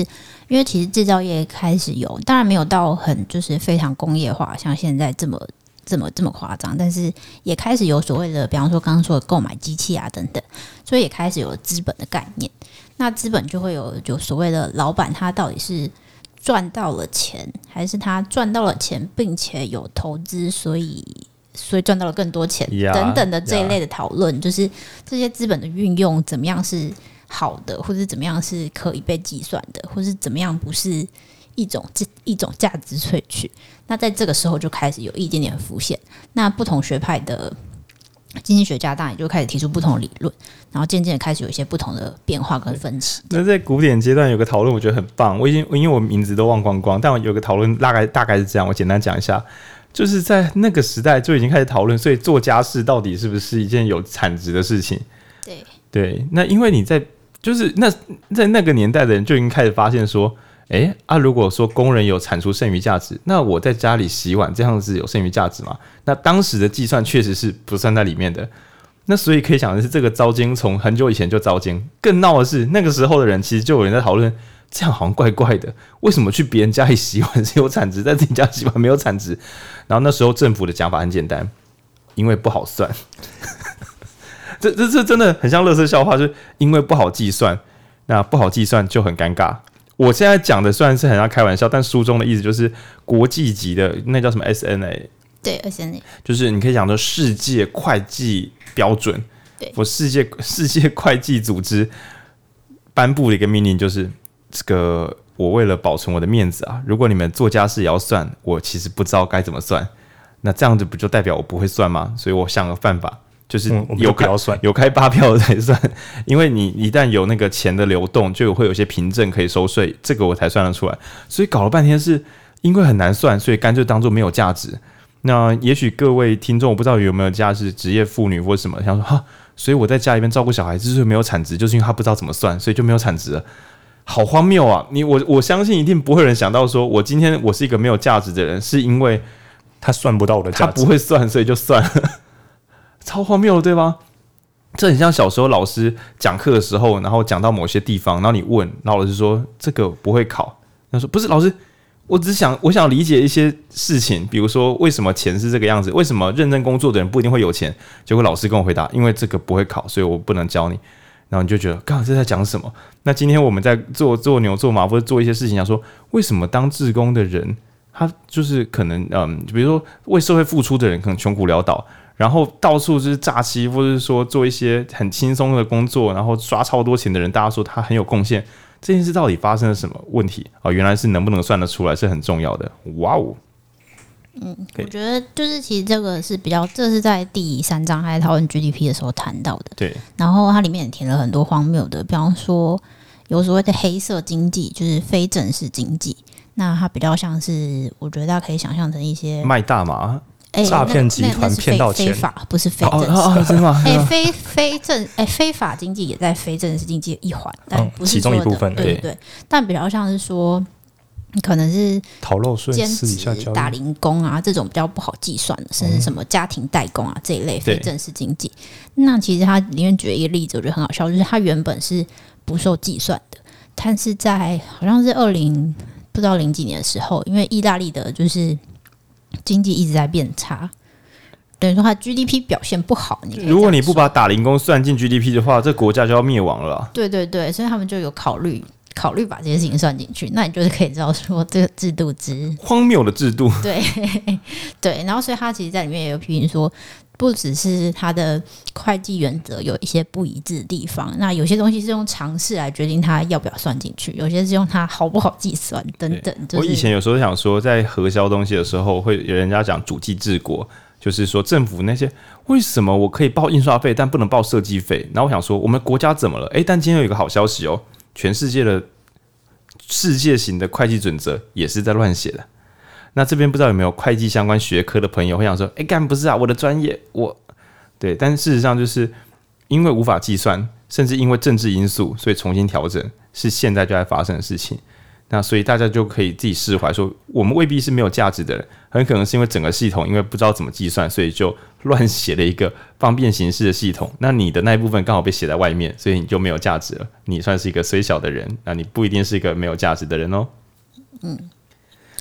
因为其实制造业开始有，当然没有到很就是非常工业化，像现在这么这么这么夸张，但是也开始有所谓的，比方说刚刚说的购买机器啊等等，所以也开始有资本的概念。那资本就会有就所谓的老板，他到底是赚到了钱，还是他赚到了钱，并且有投资，所以。所以赚到了更多钱，等等的这一类的讨论，就是这些资本的运用怎么样是好的，或者怎么样是可以被计算的，或是怎么样不是一种这一种价值萃取。那在这个时候就开始有一点点浮现。那不同学派的经济学家当然也就开始提出不同的理论，然后渐渐开始有一些不同的变化跟分歧。那在古典阶段有个讨论，我觉得很棒。我已经因为我名字都忘光光，但我有个讨论大概大概是这样，我简单讲一下。就是在那个时代就已经开始讨论，所以做家事到底是不是一件有产值的事情？对对，那因为你在就是那在那个年代的人就已经开始发现说，哎啊，如果说工人有产出剩余价值，那我在家里洗碗这样子有剩余价值吗？那当时的计算确实是不算在里面的。那所以可以想的是，这个糟金从很久以前就糟金。更闹的是，那个时候的人其实就有人在讨论。这样好像怪怪的，为什么去别人家里洗碗是有产值，在自己家洗碗没有产值？然后那时候政府的讲法很简单，因为不好算。<laughs> 这这这真的很像乐色笑话，就是因为不好计算，那不好计算就很尴尬。我现在讲的虽然是很像开玩笑，但书中的意思就是国际级的那叫什么 SNA？对，SNA 就是你可以讲说世界会计标准，对，我世界世界会计组织颁布的一个命令就是。这个我为了保存我的面子啊，如果你们做家事也要算，我其实不知道该怎么算。那这样子不就代表我不会算吗？所以我想个办法，就是有开、嗯、有开发票才算，因为你一旦有那个钱的流动，就会有些凭证可以收税，这个我才算得出来。所以搞了半天是因为很难算，所以干脆当做没有价值。那也许各位听众，我不知道有没有家是职业妇女或什么，想说哈，所以我在家里面照顾小孩子就是没有产值，就是因为他不知道怎么算，所以就没有产值了。好荒谬啊！你我我相信一定不会有人想到说，我今天我是一个没有价值的人，是因为他算不到我的价值，他不会算，所以就算了，<laughs> 超荒谬的，对吧？这很像小时候老师讲课的时候，然后讲到某些地方，然后你问，然后老师说这个不会考，他说不是老师，我只想我想理解一些事情，比如说为什么钱是这个样子，为什么认真工作的人不一定会有钱？结果老师跟我回答，因为这个不会考，所以我不能教你。然后你就觉得，刚刚这在讲什么？那今天我们在做做牛做马，或者做一些事情，想说为什么当志工的人，他就是可能，嗯，比如说为社会付出的人，可能穷苦潦倒，然后到处就是诈欺，或者是说做一些很轻松的工作，然后刷超多钱的人，大家说他很有贡献，这件事到底发生了什么问题啊？原来是能不能算得出来是很重要的。哇哦！嗯，我觉得就是其实这个是比较，这是在第三章还在讨论 GDP 的时候谈到的。对，然后它里面也填了很多荒谬的，比方说有所谓的黑色经济，就是非正式经济。那它比较像是，我觉得大家可以想象成一些卖大麻、欸、诈骗集团骗到钱，非法不是非正式，哦哦、真的吗？哎、欸，非非正哎、欸，非法经济也在非正式经济一环，但不是其中一部分。对对对，但比较像是说。你可能是逃漏税、兼职、打零工啊，这种比较不好计算的，甚至什么家庭代工啊这一类非正式经济。那其实他里面举了一个例子，我觉得很好笑，就是他原本是不受计算的，但是在好像是二零不知道零几年的时候，因为意大利的就是经济一直在变差，等于说它 GDP 表现不好。你如果你不把打零工算进 GDP 的话，这国家就要灭亡了。对对对，所以他们就有考虑。考虑把这些事情算进去，那你就是可以知道说这个制度之荒谬的制度。<laughs> 对对，然后所以他其实在里面也有批评说，不只是他的会计原则有一些不一致的地方，那有些东西是用尝试来决定他要不要算进去，有些是用他好不好计算等等。就是、我以前有时候想说，在核销东西的时候，会有人家讲主计治国，就是说政府那些为什么我可以报印刷费，但不能报设计费？然后我想说，我们国家怎么了？诶，但今天有一个好消息哦。全世界的世界型的会计准则也是在乱写的。那这边不知道有没有会计相关学科的朋友会想说：“哎，干不是啊，我的专业我对。”但事实上就是因为无法计算，甚至因为政治因素，所以重新调整是现在就在发生的事情。那所以大家就可以自己释怀，说我们未必是没有价值的人，很可能是因为整个系统因为不知道怎么计算，所以就乱写了一个方便形式的系统。那你的那一部分刚好被写在外面，所以你就没有价值了。你算是一个虽小的人，那你不一定是一个没有价值的人哦。嗯，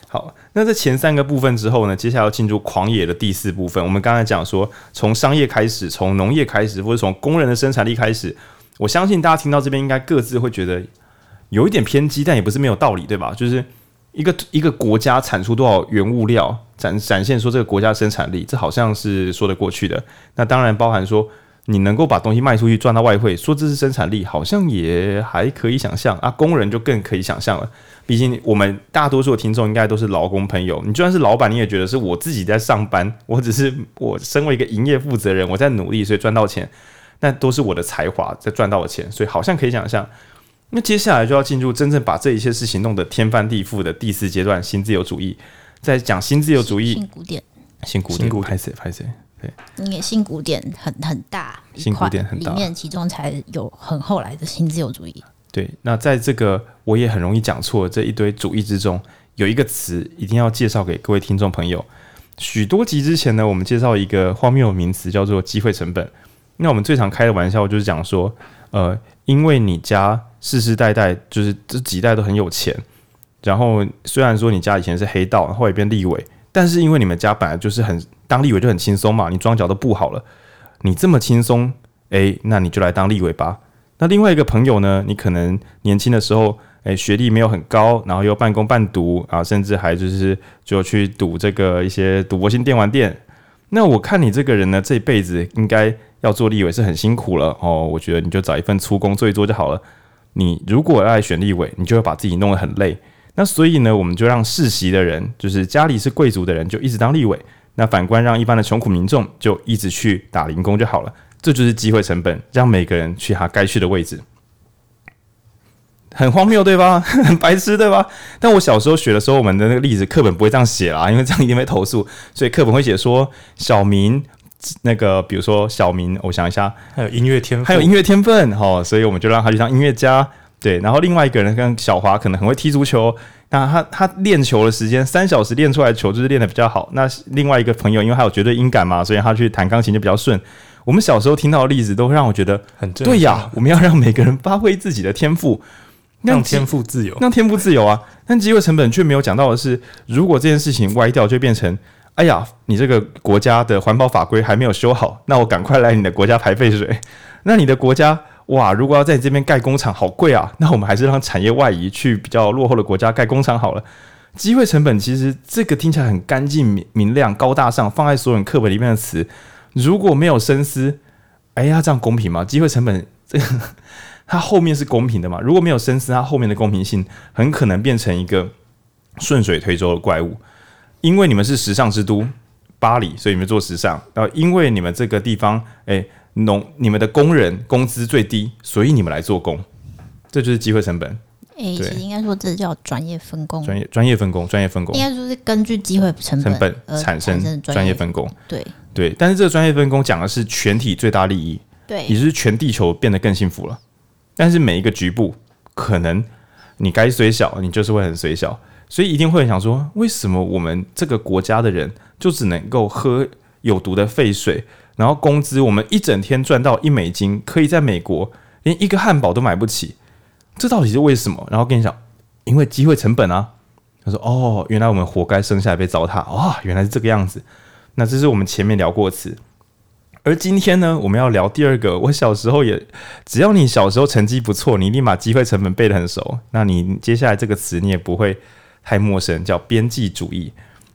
好，那这前三个部分之后呢，接下来要进入狂野的第四部分。我们刚才讲说，从商业开始，从农业开始，或者从工人的生产力开始，我相信大家听到这边应该各自会觉得。有一点偏激，但也不是没有道理，对吧？就是一个一个国家产出多少原物料，展展现说这个国家生产力，这好像是说得过去的。那当然包含说你能够把东西卖出去赚到外汇，说这是生产力，好像也还可以想象啊。工人就更可以想象了，毕竟我们大多数的听众应该都是劳工朋友。你就算是老板，你也觉得是我自己在上班，我只是我身为一个营业负责人，我在努力，所以赚到钱，那都是我的才华在赚到的钱，所以好像可以想象。那接下来就要进入真正把这一切事情弄得天翻地覆的第四阶段——新自由主义。在讲新自由主义，新古典，新古典，拍谁拍谁？对，因为新古典很很大，新古典很大，里面其中才有很后来的新自由主义。对，那在这个我也很容易讲错这一堆主义之中，有一个词一定要介绍给各位听众朋友。许多集之前呢，我们介绍一个荒谬的名词，叫做机会成本。那我们最常开的玩笑就是讲说，呃，因为你家世世代代就是这几代都很有钱，然后虽然说你家以前是黑道，后来变立委，但是因为你们家本来就是很。当立委就很轻松嘛，你桩脚都布好了，你这么轻松，诶，那你就来当立委吧。那另外一个朋友呢，你可能年轻的时候，诶，学历没有很高，然后又半工半读啊，甚至还就是就去赌这个一些赌博性电玩店。那我看你这个人呢，这辈子应该要做立委是很辛苦了哦。我觉得你就找一份粗工做一做就好了。你如果要来选立委，你就会把自己弄得很累。那所以呢，我们就让世袭的人，就是家里是贵族的人，就一直当立委。那反观让一般的穷苦民众就一直去打零工就好了，这就是机会成本，让每个人去他该去的位置，很荒谬对吧？很 <laughs> 白痴对吧？但我小时候学的时候，我们的那个例子课本不会这样写啦，因为这样一定会投诉，所以课本会写说小明那个，比如说小明，我想一下，还有音乐天分，还有音乐天分，齁，所以我们就让他去当音乐家，对，然后另外一个人跟小华可能很会踢足球。那他他练球的时间三小时练出来的球就是练的比较好。那另外一个朋友，因为他有绝对音感嘛，所以他去弹钢琴就比较顺。我们小时候听到的例子都会让我觉得很正。对呀，我们要让每个人发挥自己的天赋，让天赋自由，让天赋自由啊！但机会成本却没有讲到的是，如果这件事情歪掉，就变成哎呀，你这个国家的环保法规还没有修好，那我赶快来你的国家排废水。<laughs> 那你的国家。哇！如果要在你这边盖工厂，好贵啊！<laughs> 那我们还是让产业外移去比较落后的国家盖工厂好了。机会成本其实这个听起来很干净明明亮、高大上，放在所有人课本里面的词，如果没有深思，哎呀，这样公平吗？机会成本这个 <laughs> 它后面是公平的嘛？如果没有深思，它后面的公平性很可能变成一个顺水推舟的怪物。因为你们是时尚之都巴黎，所以你们做时尚。然后因为你们这个地方，哎。农，你们的工人工资最低，所以你们来做工，这就是机会成本。诶、欸，其实应该说这叫专业分工。专业专业分工，专业分工。应该说是根据机会成本，成本产生专业分工。对对，但是这个专业分工讲的是全体最大利益，对，也就是全地球变得更幸福了。但是每一个局部，可能你该虽小，你就是会很虽小，所以一定会想说，为什么我们这个国家的人就只能够喝有毒的废水？然后工资，我们一整天赚到一美金，可以在美国连一个汉堡都买不起，这到底是为什么？然后跟你讲，因为机会成本啊。他说：“哦，原来我们活该生下来被糟蹋。哦，原来是这个样子。那这是我们前面聊过词。而今天呢，我们要聊第二个。我小时候也，只要你小时候成绩不错，你立马机会成本背得很熟，那你接下来这个词你也不会太陌生，叫边际主义。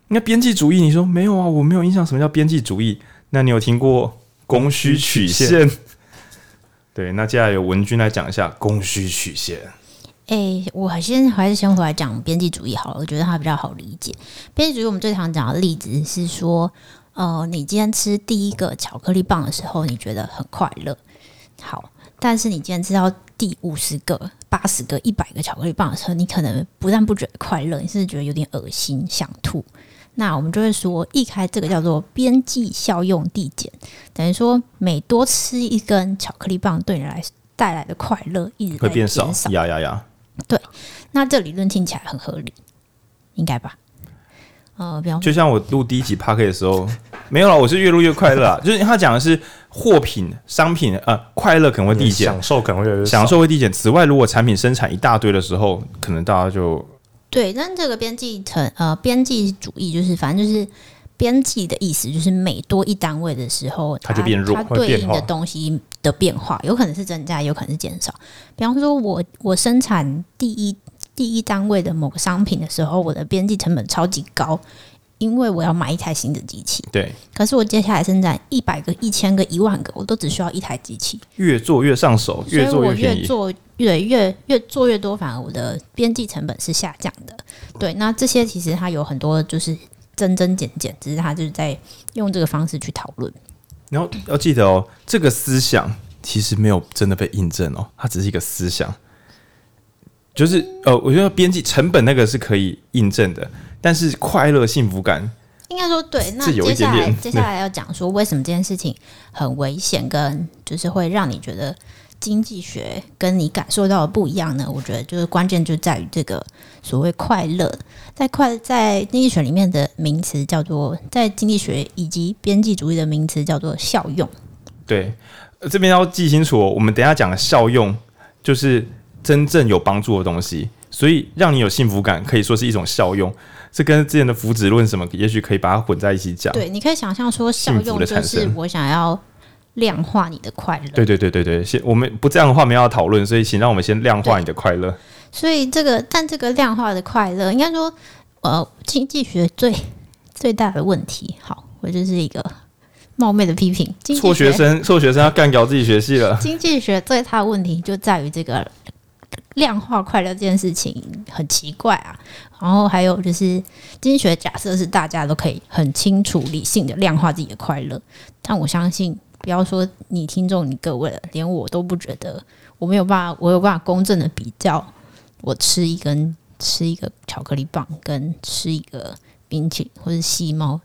那边际主义，你说没有啊？我没有印象，什么叫边际主义？”那你有听过供需曲线？对，那接下来由文君来讲一下供需曲线。哎、欸，我先还是先回来讲边际主义好了，我觉得它比较好理解。边际主义我们最常讲的例子是说，呃，你今天吃第一个巧克力棒的时候，你觉得很快乐，好，但是你今天吃到第五十个、八十个、一百个巧克力棒的时候，你可能不但不觉得快乐，你甚至觉得有点恶心，想吐。那我们就会说，一开这个叫做边际效用递减，等于说每多吃一根巧克力棒，对你来带来的快乐一直会变少。呀呀呀！对，那这理论听起来很合理，应该吧？呃，比方，就像我录第一集 Podcast 的时候，没有了，我是越录越快乐啊。就是他讲的是货品、商品，呃，快乐可能会递减，享受可能会享受会递减。此外，如果产品生产一大堆的时候，可能大家就。对，但这个边际成呃边际主义就是，反正就是边际的意思，就是每多一单位的时候，它，就变弱，它对应的东西的变化，有可能是增加，有可能是减少。比方说我，我我生产第一第一单位的某个商品的时候，我的边际成本超级高，因为我要买一台新的机器，对，可是我接下来生产一百个、一千个、一万个，我都只需要一台机器，越做越上手，越做越便宜，越做越越越做越多，反而我的边际成本是下降的。对，那这些其实它有很多就是增增减减，只是它就是在用这个方式去讨论。然后要记得哦，这个思想其实没有真的被印证哦，它只是一个思想。就是呃，我觉得边际成本那个是可以印证的，但是快乐幸福感应该说对。那接下来接下来要讲说为什么这件事情很危险，跟就是会让你觉得经济学跟你感受到的不一样呢？我觉得就是关键就在于这个所谓快乐，在快在经济学里面的名词叫做在经济学以及边际主义的名词叫做效用。对，这边要记清楚哦，我们等一下讲的效用就是。真正有帮助的东西，所以让你有幸福感，可以说是一种效用。这跟之前的福祉论什么，也许可以把它混在一起讲。对，你可以想象说，效用就是我想要量化你的快乐。对对对对对，先我们不这样的话，没有要讨论，所以请让我们先量化你的快乐。所以这个，但这个量化的快乐，应该说，呃，经济学最 <laughs> 最大的问题，好，我就是一个冒昧的批评。错学生，错学生要干掉自己学系了。经济学最大的问题就在于这个。量化快乐这件事情很奇怪啊，然后还有就是经济学假设是大家都可以很清楚理性的量化自己的快乐，但我相信不要说你听众你各位了，连我都不觉得我没有办法，我有办法公正的比较我吃一根吃一个巧克力棒跟吃一个冰淇淋或者吸猫。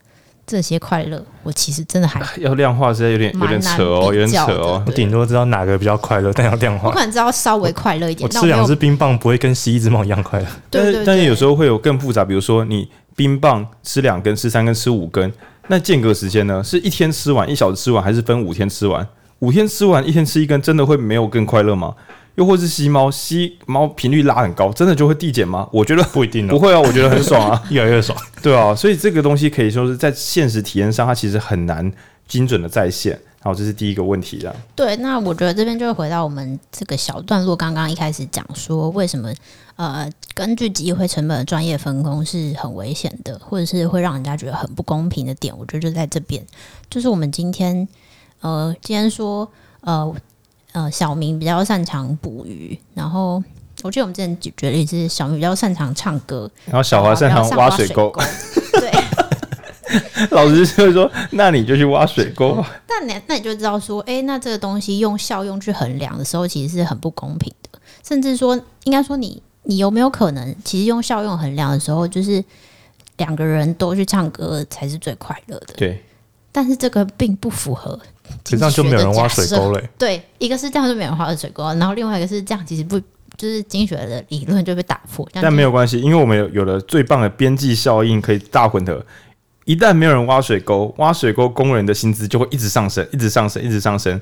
这些快乐，我其实真的还 <laughs> 要量化，实在有点有点扯哦，有点扯哦。我顶多知道哪个比较快乐，但要量化，我可能知道稍微快乐一点。我吃两只冰棒不会跟吸一只猫一样快乐，但是但是有时候会有更复杂，比如说你冰棒吃两根、吃三根、吃五根，那间隔时间呢？是一天吃完、一小时吃完，还是分五天吃完？五天吃完，一天吃一根，真的会没有更快乐吗？又或是吸猫，吸猫频率拉很高，真的就会递减吗？我觉得不一定，不会啊，我觉得很爽啊，<laughs> 越来越爽。对啊，所以这个东西可以说是在现实体验上，它其实很难精准的再现。好，这是第一个问题啊。对，那我觉得这边就会回到我们这个小段落，刚刚一开始讲说，为什么呃，根据机会成本的专业分工是很危险的，或者是会让人家觉得很不公平的点，我觉得就在这边，就是我们今天呃，今天说呃。呃，小明比较擅长捕鱼，然后我记得我们之前举举例是小明比较擅长唱歌，然后小华擅长挖水沟。对，<laughs> 老师就会说：“那你就去挖水沟。”那你那你就知道说，哎，那这个东西用效用去衡量的时候，其实是很不公平的。甚至说，应该说你你有没有可能，其实用效用衡量的时候，就是两个人都去唱歌才是最快乐的。对，但是这个并不符合。这样就没有人挖水沟了。对，一个是这样就没有人挖水沟，然后另外一个是这样，其实不就是经济学的理论就被打破。但没有关系，因为我们有有了最棒的边际效应可以大混合。一旦没有人挖水沟，挖水沟工人的薪资就会一直上升，一直上升，一直上升，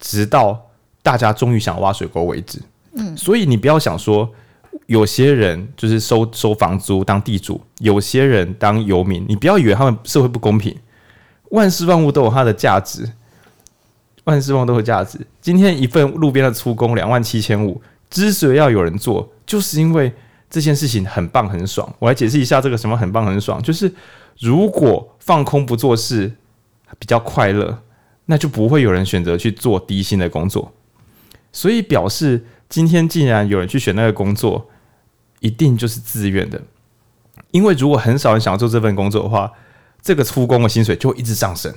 直到大家终于想挖水沟为止。嗯，所以你不要想说，有些人就是收收房租当地主，有些人当游民，你不要以为他们社会不公平。万事万物都有它的价值。万事万物都有价值。今天一份路边的出工两万七千五，之所以要有人做，就是因为这件事情很棒很爽。我来解释一下这个什么很棒很爽，就是如果放空不做事比较快乐，那就不会有人选择去做低薪的工作。所以表示今天既然有人去选那个工作，一定就是自愿的。因为如果很少人想要做这份工作的话，这个出工的薪水就会一直上升，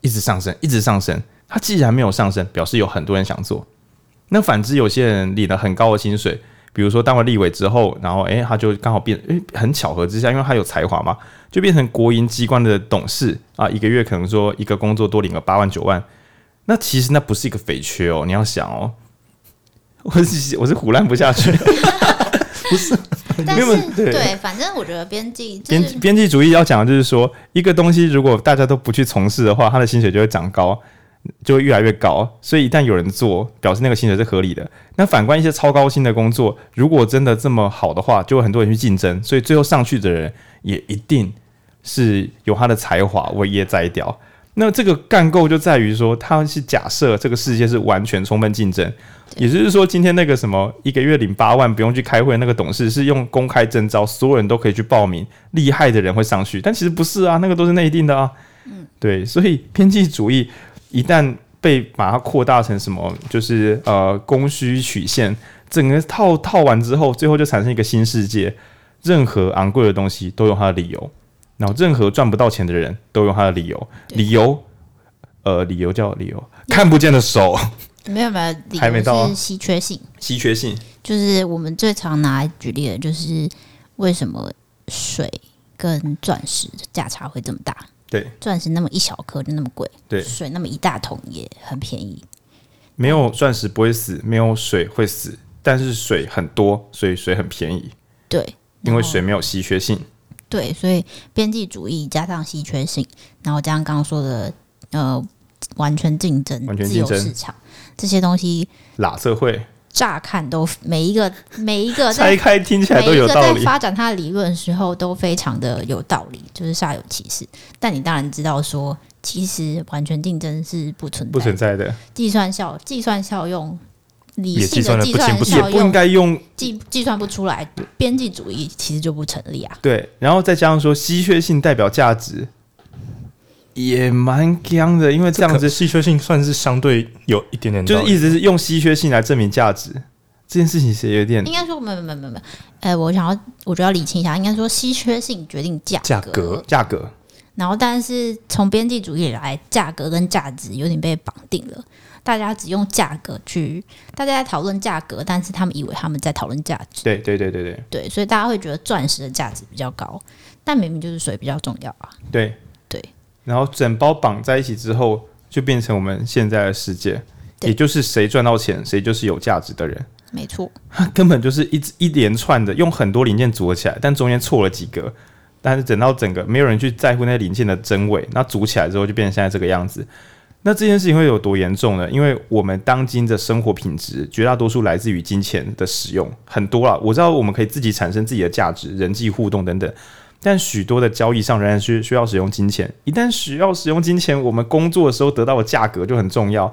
一直上升，一直上升。他既然没有上升，表示有很多人想做。那反之，有些人领了很高的薪水，比如说当了立委之后，然后诶，他就刚好变诶，很巧合之下，因为他有才华嘛，就变成国营机关的董事啊，一个月可能说一个工作多领个八万九万。那其实那不是一个肥缺哦，你要想哦，<laughs> 我是我是唬烂不下去，不是，<laughs> 但是对，对，反正我觉得边际边边际主义要讲的就是说，一个东西如果大家都不去从事的话，他的薪水就会长高。就会越来越高，所以一旦有人做，表示那个薪水是合理的。那反观一些超高薪的工作，如果真的这么好的话，就会很多人去竞争，所以最后上去的人也一定是有他的才华为业摘掉。那这个干构就在于说，它是假设这个世界是完全充分竞争，也就是说，今天那个什么一个月领八万不用去开会那个董事是用公开征招，所有人都可以去报名，厉害的人会上去，但其实不是啊，那个都是内定的啊。嗯，对，所以边际主义一旦被把它扩大成什么，就是呃供需曲线，整个套套完之后，最后就产生一个新世界，任何昂贵的东西都有它的理由。然后，任何赚不到钱的人都用他的理由，理由，呃，理由叫理由，看不见的手，没有没有，理由是稀缺性，稀缺性。就是我们最常拿来举例的，就是为什么水跟钻石的价差会这么大？对，钻石那么一小颗就那么贵，对，水那么一大桶也很便宜。没有钻石不会死，没有水会死，但是水很多，所以水很便宜。对，因为水没有稀缺性。对，所以边际主义加上稀缺性，然后加上刚刚说的呃完全竞争、完全竞争、自由市场这些东西，喇社会乍看都每一个每一个 <laughs> 拆开听起来都有道理。每一个在发展它的理论的时候都非常的有道理，就是煞有其事。但你当然知道说，其实完全竞争是不存在不存在的，计算效计算效用。理性的计算不行，不应该用计计算不出来，边际主义其实就不成立啊。对，然后再加上说稀缺性代表价值，也蛮僵的，因为这样子稀缺性算是相对有一点点，就是一直是用稀缺性来证明价值这件事情是有点应该说没有没有没有没有，呃，我想要我觉得要理清一下，应该说稀缺性决定价价格价格，然后但是从边际主义来，价格跟价值有点被绑定了。大家只用价格去，大家在讨论价格，但是他们以为他们在讨论价值。对对对对对，对，所以大家会觉得钻石的价值比较高，但明明就是水比较重要啊。对对，然后整包绑在一起之后，就变成我们现在的世界，也就是谁赚到钱，谁就是有价值的人。没错，它 <laughs> 根本就是一一连串的，用很多零件组合起来，但中间错了几个，但是等到整个没有人去在乎那些零件的真伪，那组起来之后就变成现在这个样子。那这件事情会有多严重呢？因为我们当今的生活品质绝大多数来自于金钱的使用，很多啦。我知道我们可以自己产生自己的价值、人际互动等等，但许多的交易上仍然需需要使用金钱。一旦需要使用金钱，我们工作的时候得到的价格就很重要。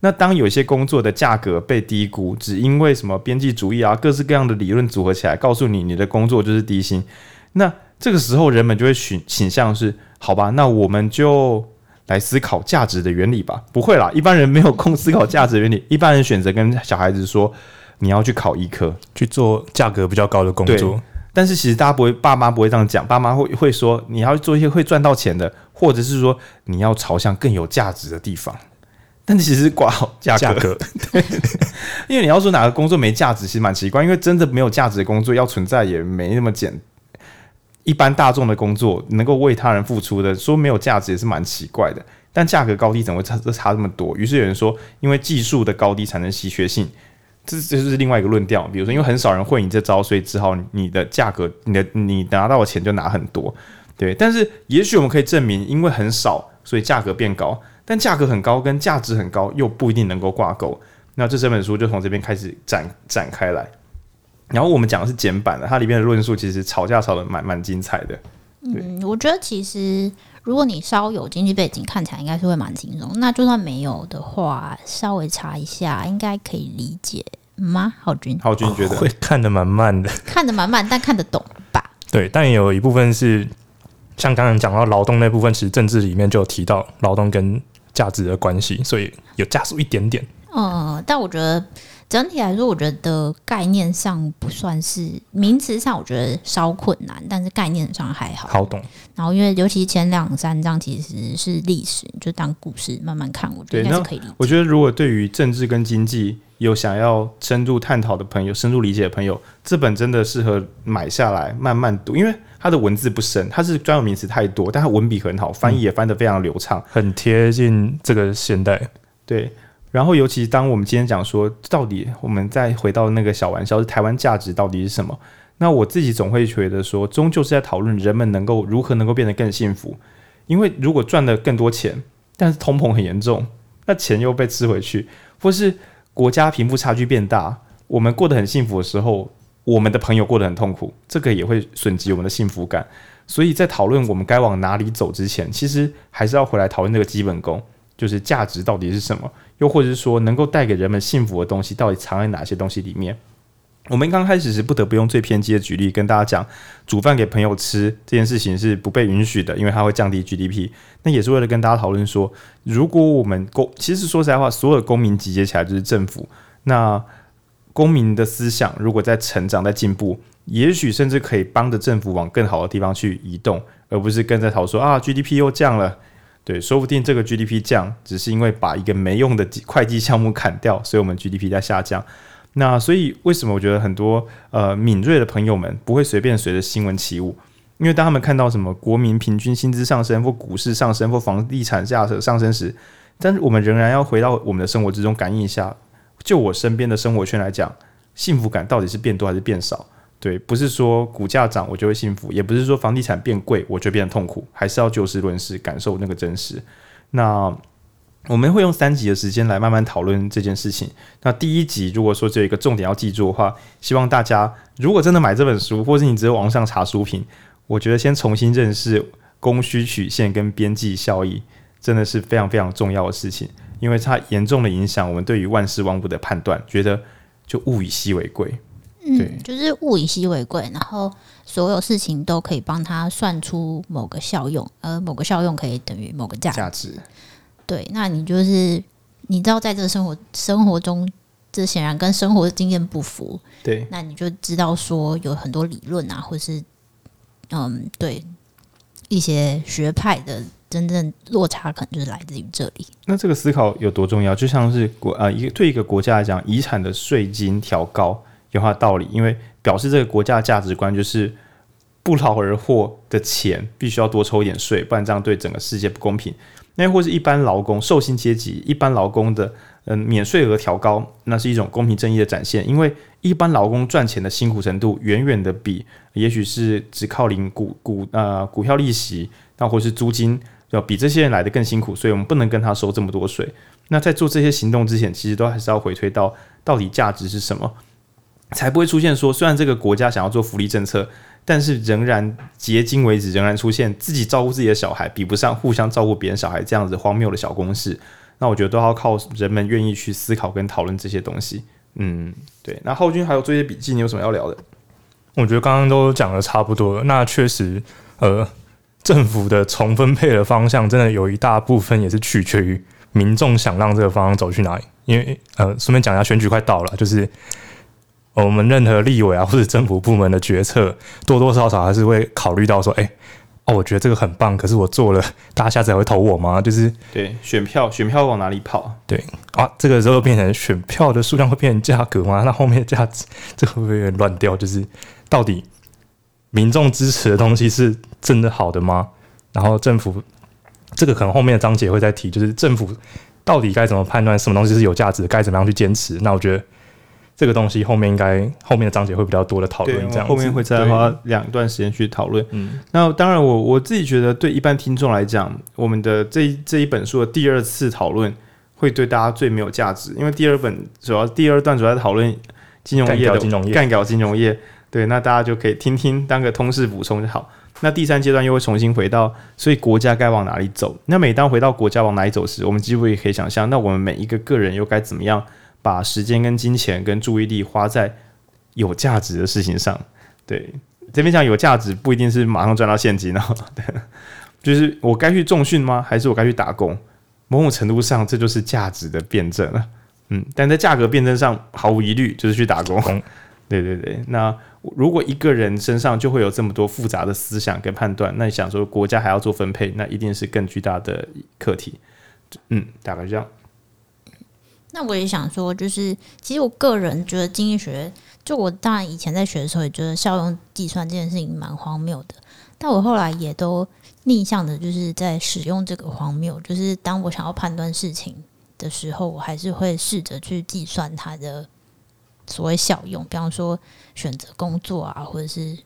那当有些工作的价格被低估，只因为什么边际主义啊，各式各样的理论组合起来，告诉你你的工作就是低薪，那这个时候人们就会倾倾向是，好吧，那我们就。来思考价值的原理吧，不会啦，一般人没有空思考价值的原理。一般人选择跟小孩子说，你要去考医科，去做价格比较高的工作。但是其实大家不会，爸妈不会这样讲，爸妈会会说，你要做一些会赚到钱的，或者是说你要朝向更有价值的地方。但其实挂好价格，格 <laughs> 对，因为你要说哪个工作没价值，其实蛮奇怪，因为真的没有价值的工作要存在也没那么简单。一般大众的工作能够为他人付出的，说没有价值也是蛮奇怪的。但价格高低怎么会差差这么多？于是有人说，因为技术的高低产生稀缺性，这这就是另外一个论调。比如说，因为很少人会你这招，所以只好你的价格，你的你拿到的钱就拿很多。对，但是也许我们可以证明，因为很少，所以价格变高。但价格很高跟价值很高又不一定能够挂钩。那这三本书就从这边开始展展开来。然后我们讲的是简版的，它里面的论述其实吵架吵得蛮蛮精彩的。嗯，我觉得其实如果你稍有经济背景，看起来应该是会蛮轻松。那就算没有的话，稍微查一下，应该可以理解吗？浩君，浩君觉得、哦、会看得蛮慢的，看得蛮慢，但看得懂吧？<laughs> 对，但有一部分是像刚刚讲到劳动那部分，其实政治里面就有提到劳动跟价值的关系，所以有加速一点点。嗯，但我觉得。整体来说，我觉得概念上不算是名词上，我觉得稍困难，但是概念上还好，好懂。然后，因为尤其前两三章其实是历史，就当故事慢慢看，我觉得应该是可以理解。我觉得，如果对于政治跟经济有想要深入探讨的朋友、深入理解的朋友，这本真的适合买下来慢慢读，因为它的文字不深，它是专有名词太多，但它文笔很好，翻译也翻得非常流畅，很贴近这个现代。对。然后，尤其当我们今天讲说，到底我们再回到那个小玩笑，是台湾价值到底是什么？那我自己总会觉得说，终究是在讨论人们能够如何能够变得更幸福。因为如果赚了更多钱，但是通膨很严重，那钱又被吃回去，或是国家贫富差距变大，我们过得很幸福的时候，我们的朋友过得很痛苦，这个也会损及我们的幸福感。所以在讨论我们该往哪里走之前，其实还是要回来讨论这个基本功，就是价值到底是什么，又或者是说能够带给人们幸福的东西到底藏在哪些东西里面。我们刚开始是不得不用最偏激的举例跟大家讲，煮饭给朋友吃这件事情是不被允许的，因为它会降低 GDP。那也是为了跟大家讨论说，如果我们公，其实说实在话，所有的公民集结起来就是政府。那公民的思想如果在成长、在进步，也许甚至可以帮着政府往更好的地方去移动，而不是跟在讨说啊 GDP 又降了。对，说不定这个 GDP 降只是因为把一个没用的会计项目砍掉，所以我们 GDP 在下降。那所以为什么我觉得很多呃敏锐的朋友们不会随便随着新闻起舞？因为当他们看到什么国民平均薪资上升或股市上升或房地产价格上升时，但是我们仍然要回到我们的生活之中感应一下。就我身边的生活圈来讲，幸福感到底是变多还是变少？对，不是说股价涨我就会幸福，也不是说房地产变贵我就变得痛苦，还是要就事论事，感受那个真实。那我们会用三集的时间来慢慢讨论这件事情。那第一集如果说只有一个重点要记住的话，希望大家如果真的买这本书，或是你只有网上查书评，我觉得先重新认识供需曲线跟边际效益，真的是非常非常重要的事情。因为它严重的影响我们对于万事万物的判断，觉得就物以稀为贵，对，嗯，就是物以稀为贵，然后所有事情都可以帮他算出某个效用，而某个效用可以等于某个价价值。对，那你就是你知道，在这个生活生活中，这显然跟生活的经验不符。对，那你就知道说有很多理论啊，或是嗯，对一些学派的。真正落差可能就是来自于这里。那这个思考有多重要？就像是国啊，一个对一个国家来讲，遗产的税金调高有它的道理，因为表示这个国家的价值观就是不劳而获的钱必须要多抽一点税，不然这样对整个世界不公平。那或是一般劳工、受薪阶级、一般劳工的嗯免税额调高，那是一种公平正义的展现，因为一般劳工赚钱的辛苦程度远远的比也许是只靠领股股啊、呃、股票利息，那或是租金。要比这些人来的更辛苦，所以我们不能跟他收这么多税。那在做这些行动之前，其实都还是要回推到到底价值是什么，才不会出现说，虽然这个国家想要做福利政策，但是仍然迄今为止仍然出现自己照顾自己的小孩比不上互相照顾别人小孩这样子荒谬的小公式。那我觉得都要靠人们愿意去思考跟讨论这些东西。嗯，对。那浩君还有做一些笔记，你有什么要聊的？我觉得刚刚都讲的差不多了。那确实，呃。政府的重分配的方向，真的有一大部分也是取决于民众想让这个方向走去哪里。因为呃，顺便讲一下，选举快到了，就是我们任何立委啊 <laughs> 或者政府部门的决策，多多少少还是会考虑到说，哎，哦，我觉得这个很棒，可是我做了，大家下次还会投我吗？就是对选票，选票往哪里跑？对啊，这个时候变成选票的数量会变成价格吗？<laughs> 那后面的价值，这会不会有点乱掉？就是到底？民众支持的东西是真的好的吗？然后政府这个可能后面的章节会再提，就是政府到底该怎么判断什么东西是有价值，该怎么样去坚持？那我觉得这个东西后面应该后面的章节会比较多的讨论，这样后面会再花两段时间去讨论。嗯，那当然我我自己觉得，对一般听众来讲，我们的这这一本书的第二次讨论会对大家最没有价值，因为第二本主要第二段主要讨论金融业的金融业干搞金融业。对，那大家就可以听听，当个通识补充就好。那第三阶段又会重新回到，所以国家该往哪里走？那每当回到国家往哪里走时，我们几乎也可以想象，那我们每一个个人又该怎么样把时间、跟金钱、跟注意力花在有价值的事情上？对，这边讲有价值不一定是马上赚到现金哦，对，就是我该去重训吗？还是我该去打工？某种程度上，这就是价值的辩证了。嗯，但在价格辩证上，毫无疑虑就是去打工。对对对，那。如果一个人身上就会有这么多复杂的思想跟判断，那你想说国家还要做分配，那一定是更巨大的课题。嗯，大概这样。那我也想说，就是其实我个人觉得经济学，就我当然以前在学的时候也觉得效用计算这件事情蛮荒谬的，但我后来也都逆向的，就是在使用这个荒谬，就是当我想要判断事情的时候，我还是会试着去计算它的。所谓效用，比方说选择工作啊，或者是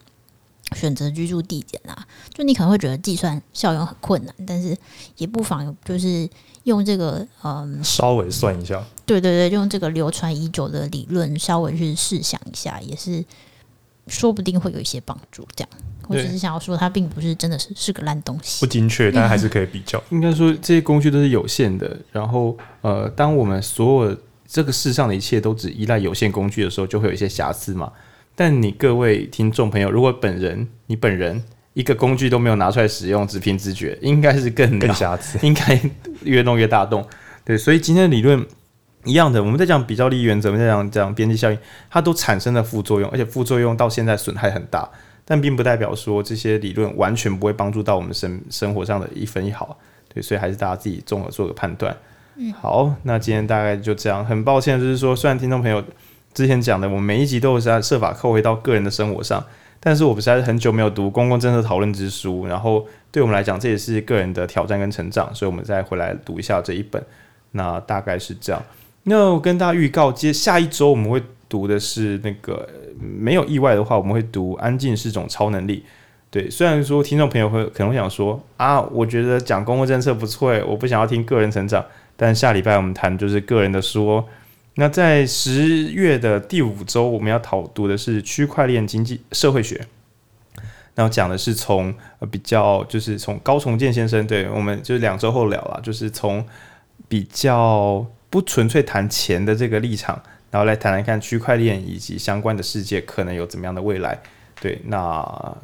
选择居住地点啊，就你可能会觉得计算效用很困难，但是也不妨就是用这个嗯，稍微算一下，对对对，用这个流传已久的理论稍微去试想一下，也是说不定会有一些帮助。这样，我只是想要说，它并不是真的是是个烂东西，不精确，<laughs> 但还是可以比较。应该说，这些工具都是有限的。然后，呃，当我们所有这个世上的一切都只依赖有限工具的时候，就会有一些瑕疵嘛。但你各位听众朋友，如果本人你本人一个工具都没有拿出来使用，只凭直觉，应该是更更瑕疵，<laughs> 应该越弄越大洞。对，所以今天的理论一样的，我们在讲比较利益原则，我们在讲讲边际效应，它都产生了副作用，而且副作用到现在损害很大，但并不代表说这些理论完全不会帮助到我们生 <laughs> 生活上的一分一毫。对，所以还是大家自己综合做个判断。嗯，好，那今天大概就这样。很抱歉，就是说，虽然听众朋友。之前讲的，我们每一集都是在设法扣回到个人的生活上，但是我们实在是很久没有读公共政策讨论之书，然后对我们来讲，这也是个人的挑战跟成长，所以我们再回来读一下这一本。那大概是这样。那我跟大家预告，接下一周我们会读的是那个没有意外的话，我们会读《安静是种超能力》。对，虽然说听众朋友会可能会想说啊，我觉得讲公共政策不错，我不想要听个人成长，但下礼拜我们谈就是个人的书。那在十月的第五周，我们要讨读的是区块链经济社会学。然后讲的是从比较，就是从高重建先生，对，我们就是两周后聊了，就是从比较不纯粹谈钱的这个立场，然后来谈谈看区块链以及相关的世界可能有怎么样的未来。对，那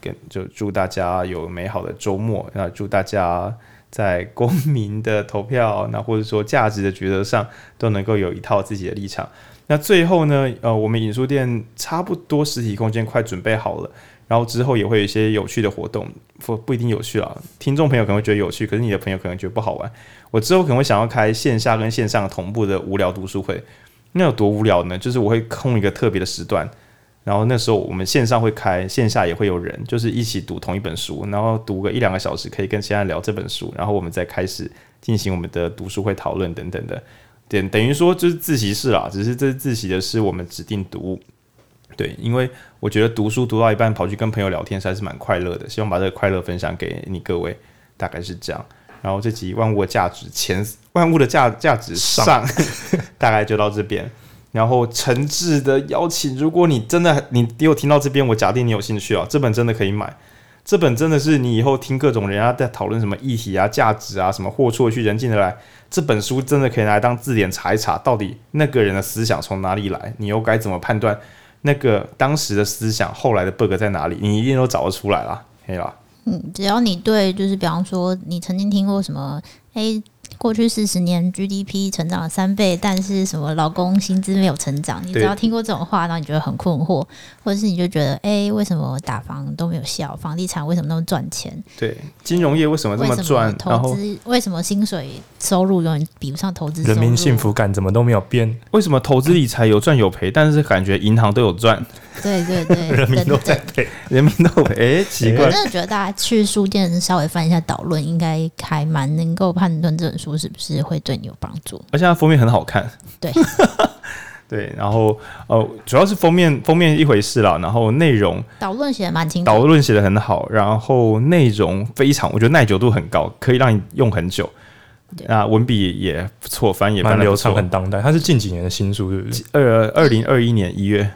跟就祝大家有美好的周末，那祝大家。在公民的投票，那或者说价值的抉择上，都能够有一套自己的立场。那最后呢，呃，我们影书店差不多实体空间快准备好了，然后之后也会有一些有趣的活动，不不一定有趣啊。听众朋友可能会觉得有趣，可是你的朋友可能觉得不好玩。我之后可能会想要开线下跟线上同步的无聊读书会，那有多无聊呢？就是我会空一个特别的时段。然后那时候我们线上会开，线下也会有人，就是一起读同一本书，然后读个一两个小时，可以跟其他人聊这本书，然后我们再开始进行我们的读书会讨论等等的，等等于说就是自习室啦，只是这自习的是我们指定读物，对，因为我觉得读书读到一半跑去跟朋友聊天实在是蛮快乐的，希望把这个快乐分享给你各位，大概是这样。然后这集万物的价值前万物的价价值上，上 <laughs> <laughs> <laughs> 大概就到这边。然后诚挚的邀请，如果你真的你你有听到这边，我假定你有兴趣啊，这本真的可以买。这本真的是你以后听各种人家在讨论什么议题啊、价值啊、什么货出去人进得来，这本书真的可以拿来当字典查一查，到底那个人的思想从哪里来，你又该怎么判断那个当时的思想后来的 bug 在哪里，你一定都找得出来啦，可以啦。嗯，只要你对，就是比方说你曾经听过什么，诶。过去四十年 GDP 成长了三倍，但是什么老公薪资没有成长？你只要听过这种话，然后你觉得很困惑，或者是你就觉得，哎、欸，为什么打房都没有效？房地产为什么那么赚钱？对，金融业为什么这么赚？投资为什么薪水收入永远比不上投资？人民幸福感怎么都没有变？为什么投资理财有赚有赔，但是感觉银行都有赚？<laughs> 对对对，<laughs> 人民都在赔，人民都赔。哎，奇怪，我真的觉得大家去书店稍微翻一下导论，应该还蛮能够判断这本书是不是会对你有帮助。而且它封面很好看，对 <laughs> 对，然后呃，主要是封面封面一回事啦，然后内容导论写的蛮清楚，导论写的很好，然后内容非常，我觉得耐久度很高，可以让你用很久。那，文笔也不错，翻译也蛮流畅，很当代。它是近几年的新书，对不对？二，二零二一年一月。